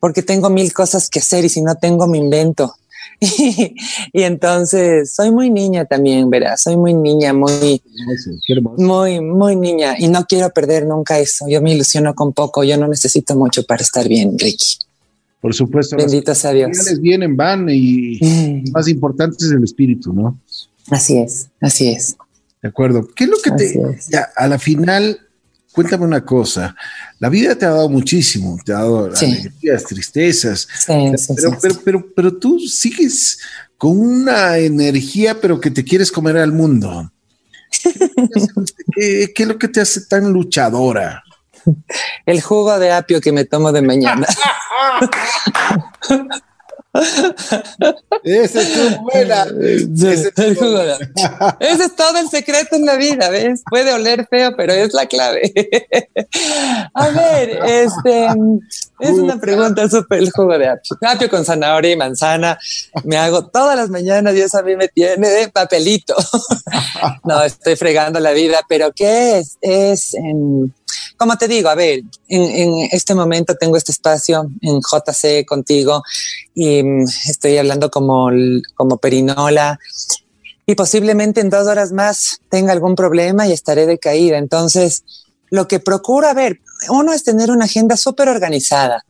porque tengo mil cosas que hacer y si no tengo me invento. Y, y, entonces soy muy niña también, verás, soy muy niña, muy, muy, muy niña y no quiero perder nunca eso. Yo me ilusiono con poco, yo no necesito mucho para estar bien, Ricky.
Por supuesto.
Bendito sea Dios.
vienen, van y mm. más importante es el espíritu, ¿no?
Así es, así es.
De acuerdo. ¿Qué es lo que te... Ya, a la final, cuéntame una cosa. La vida te ha dado muchísimo, te ha dado alegrías, tristezas. Sí, pero, pero, pero, pero, tú sigues con una energía, pero que te quieres comer al mundo. ¿Qué, es lo que te hace tan luchadora?
El jugo de apio que me tomo de mañana.
Esa es buena.
Ese, es todo el secreto en la vida, ¿ves? Puede oler feo, pero es la clave. A ver, este es una pregunta súper el jugo de apio. Apio con zanahoria y manzana. Me hago todas las mañanas y eso a mí me tiene de papelito. No, estoy fregando la vida, pero ¿qué es? Es en como te digo, a ver, en, este momento tengo este espacio en JC contigo y mm, estoy hablando como, como perinola y posiblemente en dos horas más tenga algún problema y estaré decaída. Entonces, lo que procuro, a ver, uno es tener una agenda súper organizada.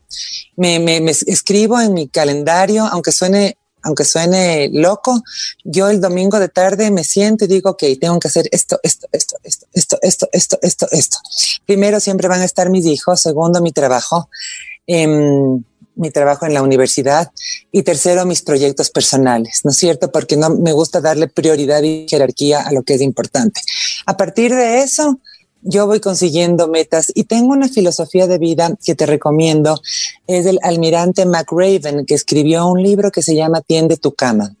Me, me, escribo en mi calendario, aunque suene aunque suene loco, yo el domingo de tarde me siento y digo, ok, tengo que hacer esto, esto, esto, esto, esto, esto, esto, esto. Primero siempre van a estar mis hijos, segundo mi trabajo, em, mi trabajo en la universidad y tercero mis proyectos personales, ¿no es cierto? Porque no me gusta darle prioridad y jerarquía a lo que es importante. A partir de eso, yo voy consiguiendo metas y tengo una filosofía de vida que te recomiendo. Es del almirante McRaven, que escribió un libro que se llama Tiende tu cama.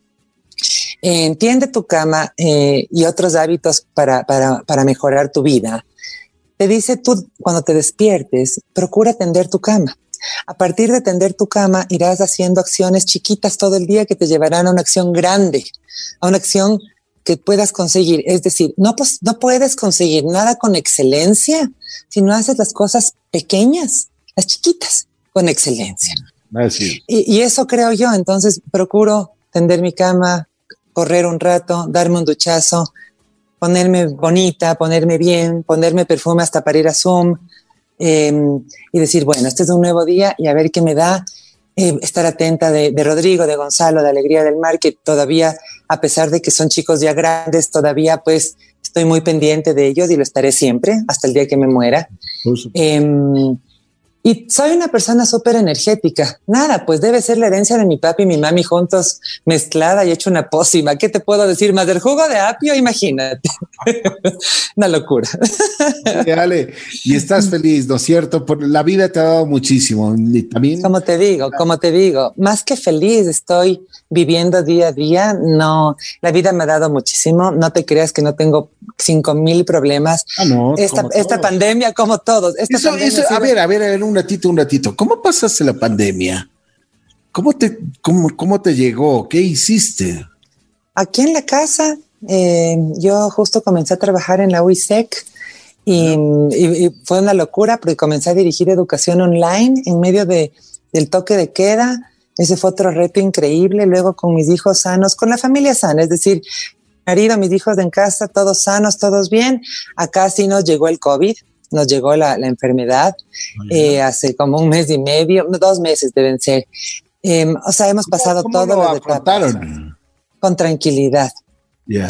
Eh, tiende tu cama eh, y otros hábitos para, para, para mejorar tu vida. Te dice tú, cuando te despiertes, procura tender tu cama. A partir de tender tu cama, irás haciendo acciones chiquitas todo el día que te llevarán a una acción grande, a una acción que puedas conseguir. Es decir, no, pues, no puedes conseguir nada con excelencia si no haces las cosas pequeñas, las chiquitas, con excelencia. Y, y, eso creo yo. Entonces procuro tender mi cama, correr un rato, darme un duchazo, ponerme bonita, ponerme bien, ponerme perfume hasta para ir a Zoom em, y decir, bueno, este es un nuevo día y a ver qué me da eh, estar atenta de, Rodrigo, de Gonzalo, de Alegría del Mar, que todavía, a pesar de que son chicos ya grandes, todavía pues estoy muy pendiente de ellos y lo estaré siempre hasta el día que me muera. Y soy una persona súper energética. Nada, pues debe ser la herencia de mi papi y mi mami juntos, mezclada y hecho una pócima. ¿Qué te puedo decir más del jugo de apio? Imagínate. una locura.
Y estás feliz, ¿no es cierto? Por la vida te ha dado muchísimo. Y también.
Como te digo, como te digo, más que feliz, estoy viviendo día a día. No, la vida me ha dado muchísimo. No te creas que no tengo cinco mil problemas. Ah, no. Esta, esta pandemia, como todos.
Esta a ver, a ver, a ver, un ratito, un ratito. ¿Cómo pasaste la pandemia? ¿Cómo te, cómo, cómo te llegó? ¿Qué hiciste?
Aquí en la casa, eh, yo justo comencé a trabajar en la UISEC y, fue una locura porque comencé a dirigir educación online en medio de, del toque de queda. Ese fue otro reto increíble. Luego con mis hijos sanos, con la familia sana, es decir, marido, mis hijos en casa, todos sanos, todos bien. Acá sí nos llegó el COVID nos llegó la, enfermedad eh, hace como un mes y medio, dos meses deben ser. Em, o sea, hemos pasado todo lo, lo con tranquilidad,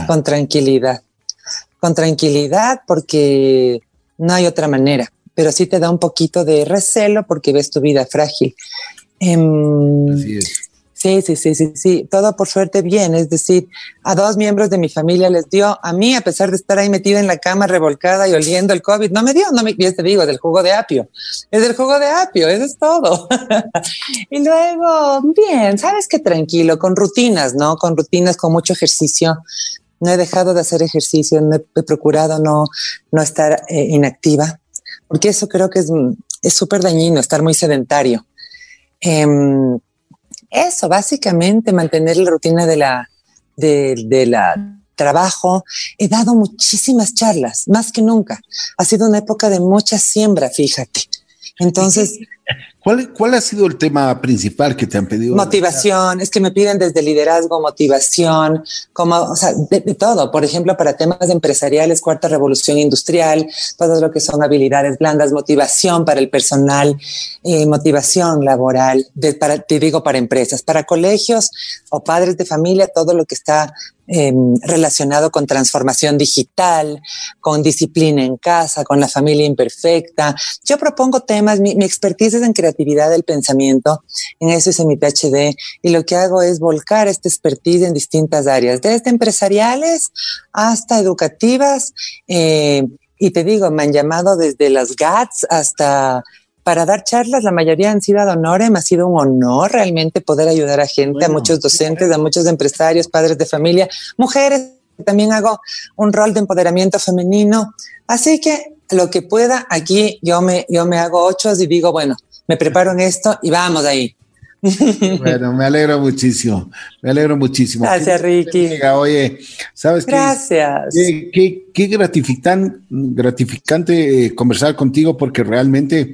con tranquilidad, con tranquilidad porque no hay otra manera, pero sí te da un poquito de recelo porque ves tu vida frágil. Em, Así es. Sí, sí, sí, sí, sí, todo por suerte bien. Es decir, a dos miembros de mi familia les dio, a mí, a pesar de estar ahí metida en la cama revolcada y oliendo el COVID, no me dio, no me, ya te digo, del jugo de apio. Es del jugo de apio, eso es todo. y luego, bien, sabes qué tranquilo, con rutinas, ¿no? Con rutinas, con mucho ejercicio. No he dejado de hacer ejercicio, no he, procurado no, no estar eh, inactiva, porque eso creo que es súper dañino, estar muy sedentario. Eh, eso, básicamente mantener la rutina de la, de, la trabajo. He dado muchísimas charlas, más que nunca. Ha sido una época de mucha siembra, fíjate. Entonces,
¿Cuál, ¿Cuál ha sido el tema principal que te han pedido?
Motivación, es que me piden desde liderazgo, motivación, como, o sea, de, todo. Por ejemplo, para temas empresariales, cuarta revolución industrial, todo lo que son habilidades blandas, motivación para el personal, eh, motivación laboral, te digo, para empresas, para colegios o padres de familia, todo lo que está Em, relacionado con transformación digital, con disciplina en casa, con la familia imperfecta. Yo propongo temas, mi, expertise es en creatividad del pensamiento, en eso hice mi PhD, y lo que hago es volcar este expertise en distintas áreas, desde empresariales hasta educativas. Eh, y te digo, me han llamado desde las GATS hasta para dar charlas, la mayoría han sido ad honorem, ha sido un honor realmente poder ayudar a gente, a muchos docentes, a muchos empresarios, padres de familia, mujeres. También hago un rol de empoderamiento femenino. Así que lo que pueda, aquí yo me, yo me hago ocho y digo, bueno, me preparo en esto y vamos ahí.
Bueno, me alegro muchísimo, me alegro muchísimo.
Gracias, Ricky.
Oye, ¿sabes
qué? Gracias.
Qué, qué, gratificante eh, conversar contigo porque realmente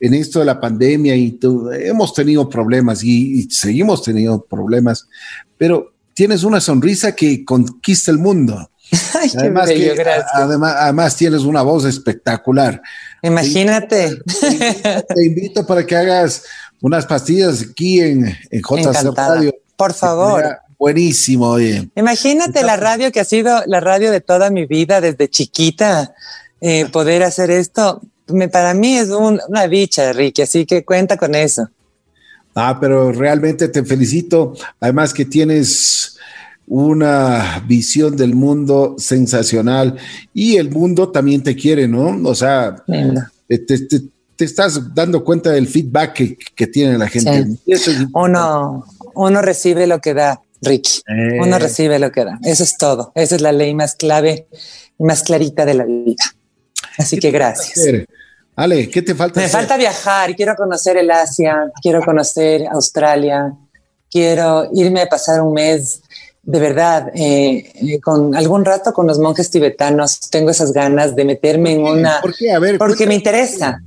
en esto de la pandemia y todo, hemos tenido problemas y, seguimos teniendo problemas, pero tienes una sonrisa que conquista el mundo. además, además, tienes una voz espectacular.
Imagínate.
Te, invito para que hagas unas pastillas aquí en, en JC Radio.
Por favor.
Buenísimo, oye.
Imagínate la radio que ha sido la radio de toda mi vida desde chiquita. Eh, poder hacer esto para mí es una dicha, Ricky, así que cuenta con eso.
Ah, pero realmente te felicito. Además que tienes una visión del mundo sensacional y el mundo también te quiere, ¿no? O sea, te, te, estás dando cuenta del feedback que, tiene la gente.
uno, uno recibe lo que da, Ricky. Uno eh. recibe lo que da. Eso es todo. Esa es la ley más clave y más clarita de la vida. Así que gracias.
Ale, ¿qué te falta?
Me falta viajar, quiero conocer el Asia, quiero conocer Australia, quiero irme a pasar un mes de verdad, eh, eh, con algún rato con los monjes tibetanos, tengo esas ganas de meterme en una...
¿Por qué? A ver,
porque me interesa,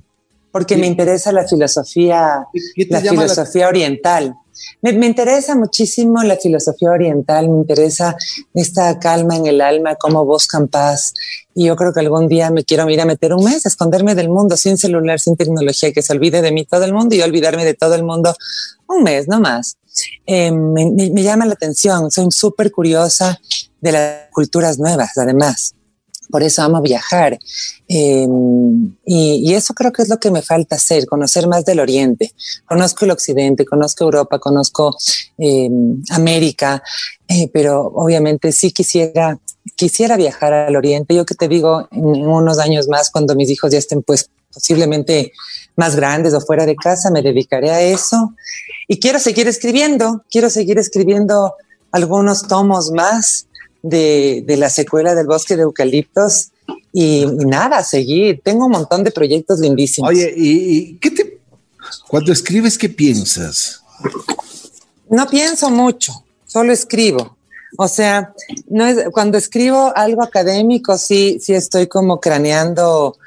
porque me interesa la filosofía, la filosofía oriental. Me, interesa muchísimo la filosofía oriental, me interesa esta calma en el alma, cómo buscan paz. Y yo creo que algún día me quiero ir a meter un mes, esconderme del mundo sin celular, sin tecnología, que se olvide de mí todo el mundo y olvidarme de todo el mundo un mes, no más. Eh, me, me llama la atención, soy súper curiosa de las culturas nuevas, además por eso amo viajar. Em, y, eso creo que es lo que me falta hacer, conocer más del Oriente. Conozco el Occidente, conozco Europa, conozco em, América, eh, pero obviamente sí quisiera, quisiera viajar al Oriente. Yo que te digo, en, unos años más, cuando mis hijos ya estén pues posiblemente más grandes o fuera de casa, me dedicaré a eso. Y quiero seguir escribiendo, quiero seguir escribiendo algunos tomos más de, la secuela del bosque de eucaliptos y, nada, seguir. Tengo un montón de proyectos lindísimos.
Oye, ¿y, qué te... Cuando escribes, qué piensas?
No pienso mucho, solo escribo. O sea, no es, cuando escribo algo académico, sí, sí estoy como craneando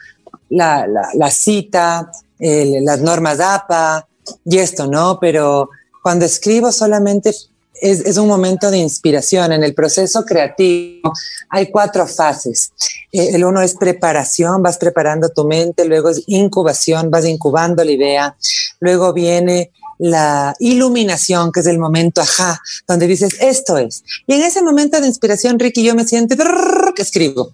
la, la, cita, las normas APA y esto, ¿no? Pero cuando escribo solamente es, un momento de inspiración. En el proceso creativo hay cuatro fases. Eh, el uno es preparación, vas preparando tu mente, luego es incubación, vas incubando la idea, luego viene la iluminación, que es el momento ajá, donde dices, esto es. Y en ese momento de inspiración, Ricky, yo me siento que escribo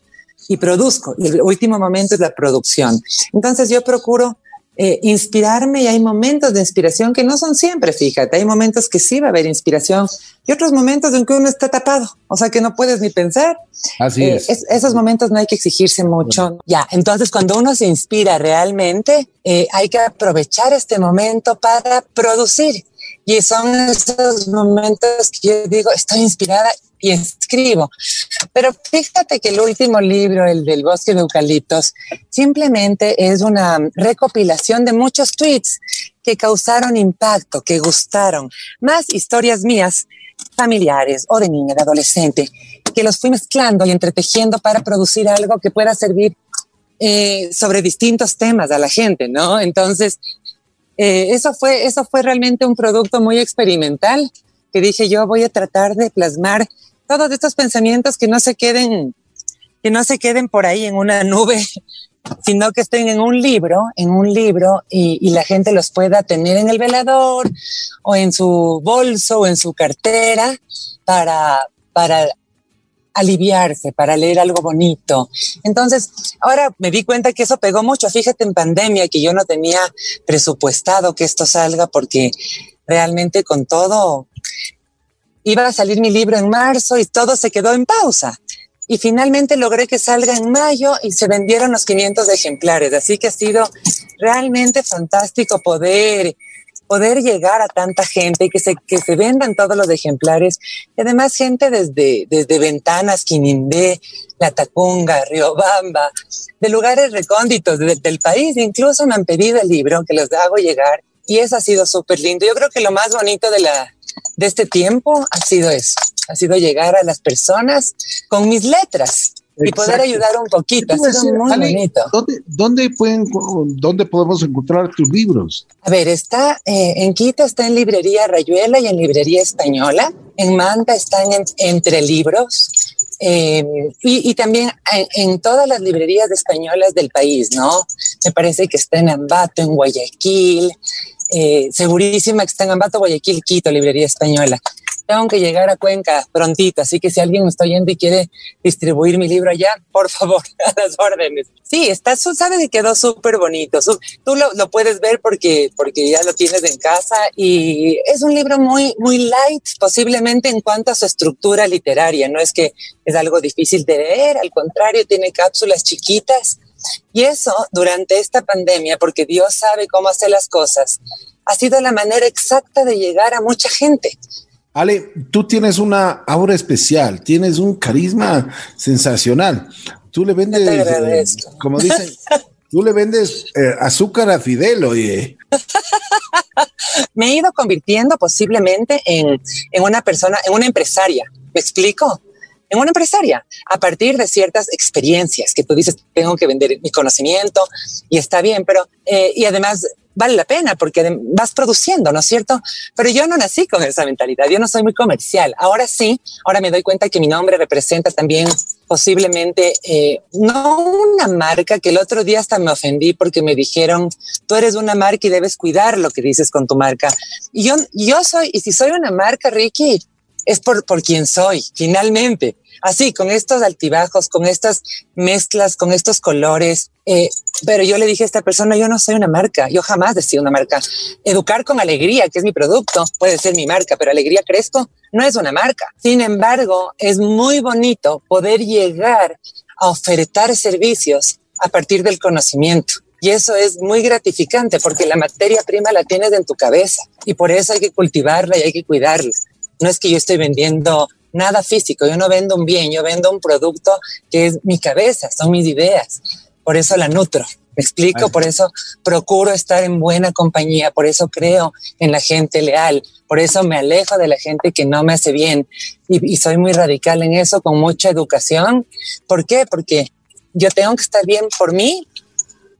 y produzco. Y el último momento es la producción. Entonces yo procuro eh, inspirarme y hay momentos de inspiración que no son siempre, fíjate, hay momentos que sí va a haber inspiración y otros momentos en que uno está tapado, o sea que no puedes ni pensar.
Así eh, es.
Esos momentos no hay que exigirse mucho. Ya, entonces cuando uno se inspira realmente, eh, hay que aprovechar este momento para producir. Y son esos momentos que yo digo, estoy inspirada y escribo. Pero fíjate que el último libro, el del bosque de eucaliptos, simplemente es una recopilación de muchos tweets que causaron impacto, que gustaron, más historias mías familiares o de niña, de adolescente, que los fui mezclando y entretejiendo para producir algo que pueda servir eh, sobre distintos temas a la gente, ¿no? Entonces, eh, eso, fue, eso fue realmente un producto muy experimental que dije yo voy a tratar de plasmar todos estos pensamientos que no se queden, que no se queden por ahí en una nube, sino que estén en un libro, en un libro y, y, la gente los pueda tener en el velador o en su bolso o en su cartera para, para aliviarse, para leer algo bonito. Entonces, ahora me di cuenta que eso pegó mucho. Fíjate en pandemia que yo no tenía presupuestado que esto salga porque realmente con todo iba a salir mi libro en marzo y todo se quedó en pausa. Y finalmente logré que salga en mayo y se vendieron los 500 ejemplares. Así que ha sido realmente fantástico poder poder llegar a tanta gente que se, que se vendan todos los ejemplares. Y además gente desde, desde Ventanas, Quinimbé, La Tacunga, Riobamba, de lugares recónditos del país. Incluso me han pedido el libro que los hago llegar y eso ha sido súper lindo. Yo creo que lo más bonito de, la, de este tiempo ha sido eso, ha sido llegar a las personas con mis letras y poder ayudar un poquito. Ha sido muy bonito.
¿dónde, dónde, pueden, ¿Dónde podemos encontrar tus libros?
A ver, está eh, en Quito, está en Librería Rayuela y en Librería Española. En Manta están en, entre libros. Eh, y, y, también en, en, todas las librerías españolas del país, ¿no? Me parece que está en Ambato, en Guayaquil, eh, segurísima que está en Ambato, Guayaquil, Quito, librería española tengo que llegar a Cuenca prontito, así que si alguien me está oyendo y quiere distribuir mi libro allá, por favor, a las órdenes. Sí, está, sabe que quedó súper bonito. Tú lo, lo, puedes ver porque, porque ya lo tienes en casa y es un libro muy, muy light, posiblemente en cuanto a su estructura literaria. No es que es algo difícil de leer, al contrario, tiene cápsulas chiquitas. Y eso durante esta pandemia, porque Dios sabe cómo hacer las cosas, ha sido la manera exacta de llegar a mucha gente.
Ale, tú tienes una aura especial, tienes un carisma sensacional. Tú le vendes, eh, como dicen, tú le vendes eh, azúcar a Fidel, oye.
Me he ido convirtiendo posiblemente en, en una persona, en una empresaria. ¿Me explico? en una empresaria a partir de ciertas experiencias que tú dices, tengo que vender mi conocimiento y está bien, pero eh, y además vale la pena porque vas produciendo, ¿no es cierto? Pero yo no nací con esa mentalidad, yo no soy muy comercial. Ahora sí, ahora me doy cuenta que mi nombre representa también posiblemente eh, no una marca que el otro día hasta me ofendí porque me dijeron, tú eres una marca y debes cuidar lo que dices con tu marca. Y yo, yo soy, y si soy una marca, Ricky, es por, por quien soy, finalmente así, con estos altibajos, con estas mezclas, con estos colores. Eh, pero yo le dije a esta persona, yo no soy una marca, yo jamás decía una marca. Educar con alegría, que es mi producto, puede ser mi marca, pero Alegría Cresco no es una marca. Sin embargo, es muy bonito poder llegar a ofertar servicios a partir del conocimiento. Y eso es muy gratificante porque la materia prima la tienes en tu cabeza y por eso hay que cultivarla y hay que cuidarla. No es que yo estoy vendiendo nada físico, yo no vendo un bien, yo vendo un producto que es mi cabeza, son mis ideas. Por eso la nutro. Me explico, por eso procuro estar en buena compañía, por eso creo en la gente leal, por eso me alejo de la gente que no me hace bien y, y soy muy radical en eso, con mucha educación. ¿Por qué? Porque yo tengo que estar bien por mí,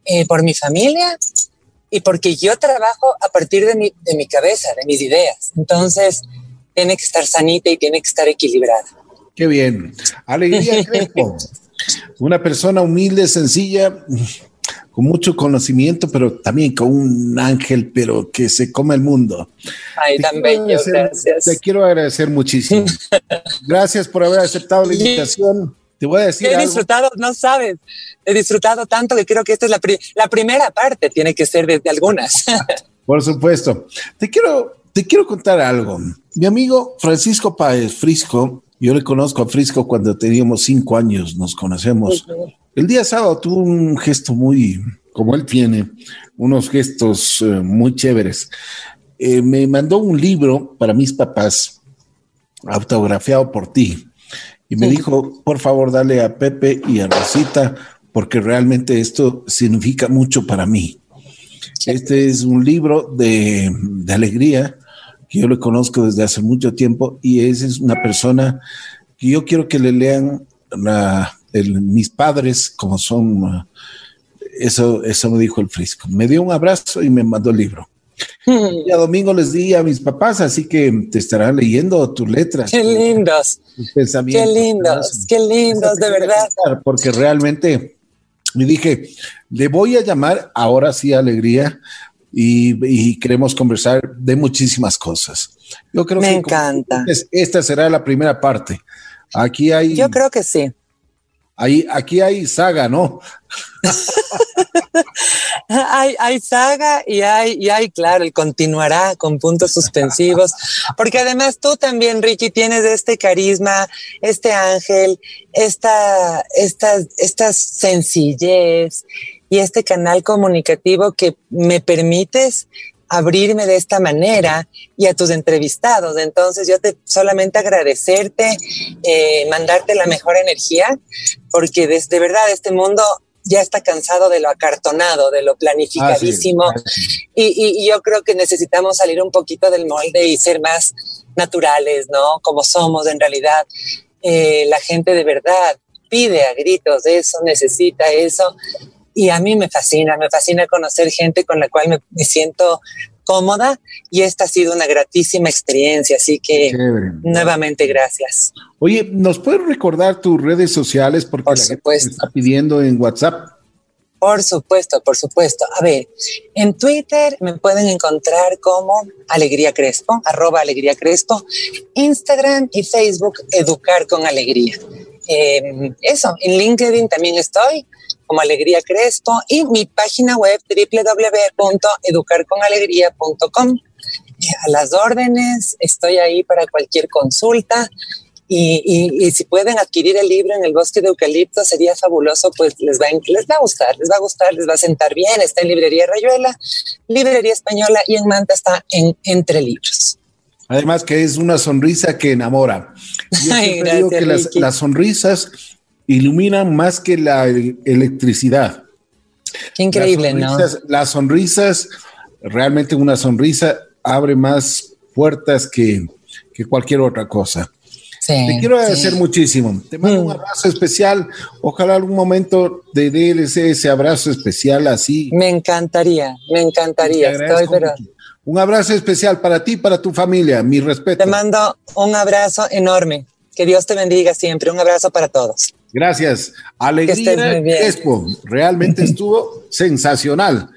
eh, por mi familia y porque yo trabajo a partir de mi, de mi cabeza, de mis ideas. Entonces, tiene que estar sanita y tiene que estar equilibrada.
Qué bien. Alegría Crespo. Una persona humilde, sencilla, con mucho conocimiento, pero también con un ángel, pero que se come el mundo.
Ay, te tan bello, gracias.
Te quiero agradecer muchísimo. gracias por haber aceptado la invitación. Te voy a decir.
He disfrutado, no sabes, he disfrutado tanto que creo que esta es la, pri la primera parte, tiene que ser desde algunas.
por supuesto. Te quiero te quiero contar algo. Mi amigo Francisco Páez Frisco, yo le conozco a Frisco cuando teníamos cinco años, nos conocemos. El día sábado tuvo un gesto muy, como él tiene, unos gestos uh, muy chéveres. Eh, me mandó un libro para mis papás, autografiado por ti, y me sí. dijo, por favor, dale a Pepe y a Rosita, porque realmente esto significa mucho para mí. Este es un libro de, de alegría que yo le conozco desde hace mucho tiempo y esa es una persona que yo quiero que le lean la, el, mis padres como son. Uh, eso, eso me dijo el Frisco. Me dio un abrazo y me mandó el libro. Y a domingo les di a mis papás, así que te estarán leyendo tus letras.
Qué lindos.
Tus pensamientos.
Qué lindos, qué lindos, de verdad.
Porque realmente me dije, le voy a llamar ahora sí Alegría y, queremos conversar de muchísimas cosas.
Yo creo Me que encanta.
esta será la primera parte. Aquí hay.
Yo creo que sí.
Ahí, aquí hay saga, ¿no?
hay, hay, saga y hay, y hay, claro, el continuará con puntos suspensivos, porque además tú también, Ricky, tienes este carisma, este ángel, esta, esta, esta sencillez y este canal comunicativo que me permites abrirme de esta manera y a tus entrevistados. Entonces yo te solamente agradecerte, eh, mandarte la mejor energía, porque de verdad este mundo ya está cansado de lo acartonado, de lo planificadísimo. Ah, y, yo creo que necesitamos salir un poquito del molde y ser más naturales, ¿no? Como somos en realidad. Eh, la gente de verdad pide a gritos eso, necesita eso. Y a mí me fascina, me fascina conocer gente con la cual me, siento cómoda y esta ha sido una gratísima experiencia, así que nuevamente gracias.
Oye, ¿nos puedes recordar tus redes sociales? Porque
por supuesto.
está pidiendo en WhatsApp.
Por supuesto, por supuesto. A ver, en Twitter me pueden encontrar como Alegría Crespo, arroba Alegría Crespo, Instagram y Facebook Educar con Alegría. Em, eso, en LinkedIn también estoy como Alegría Crespo y mi página web www.educarconalegría.com. Eh, a las órdenes, estoy ahí para cualquier consulta. Y, si pueden adquirir el libro en el bosque de eucalipto sería fabuloso, pues les va, les va a gustar, les va a gustar, les va a sentar bien. Está en Librería Rayuela, Librería Española y en Manta está en Entre Libros.
Además que es una sonrisa que enamora. Yo Ay, digo que las, sonrisas iluminan más que la electricidad.
Qué increíble,
¿no? Las sonrisas, realmente una sonrisa abre más puertas que, cualquier otra cosa. Te quiero agradecer muchísimo. Te mando un mm. abrazo especial. Ojalá algún momento de DLC ese abrazo especial así.
Me encantaría, me encantaría.
Un abrazo especial para ti, para tu familia. Mi respeto.
Te mando un abrazo enorme. Que Dios te bendiga siempre. Un abrazo para todos.
Gracias. Alegría Expo. Realmente estuvo sensacional.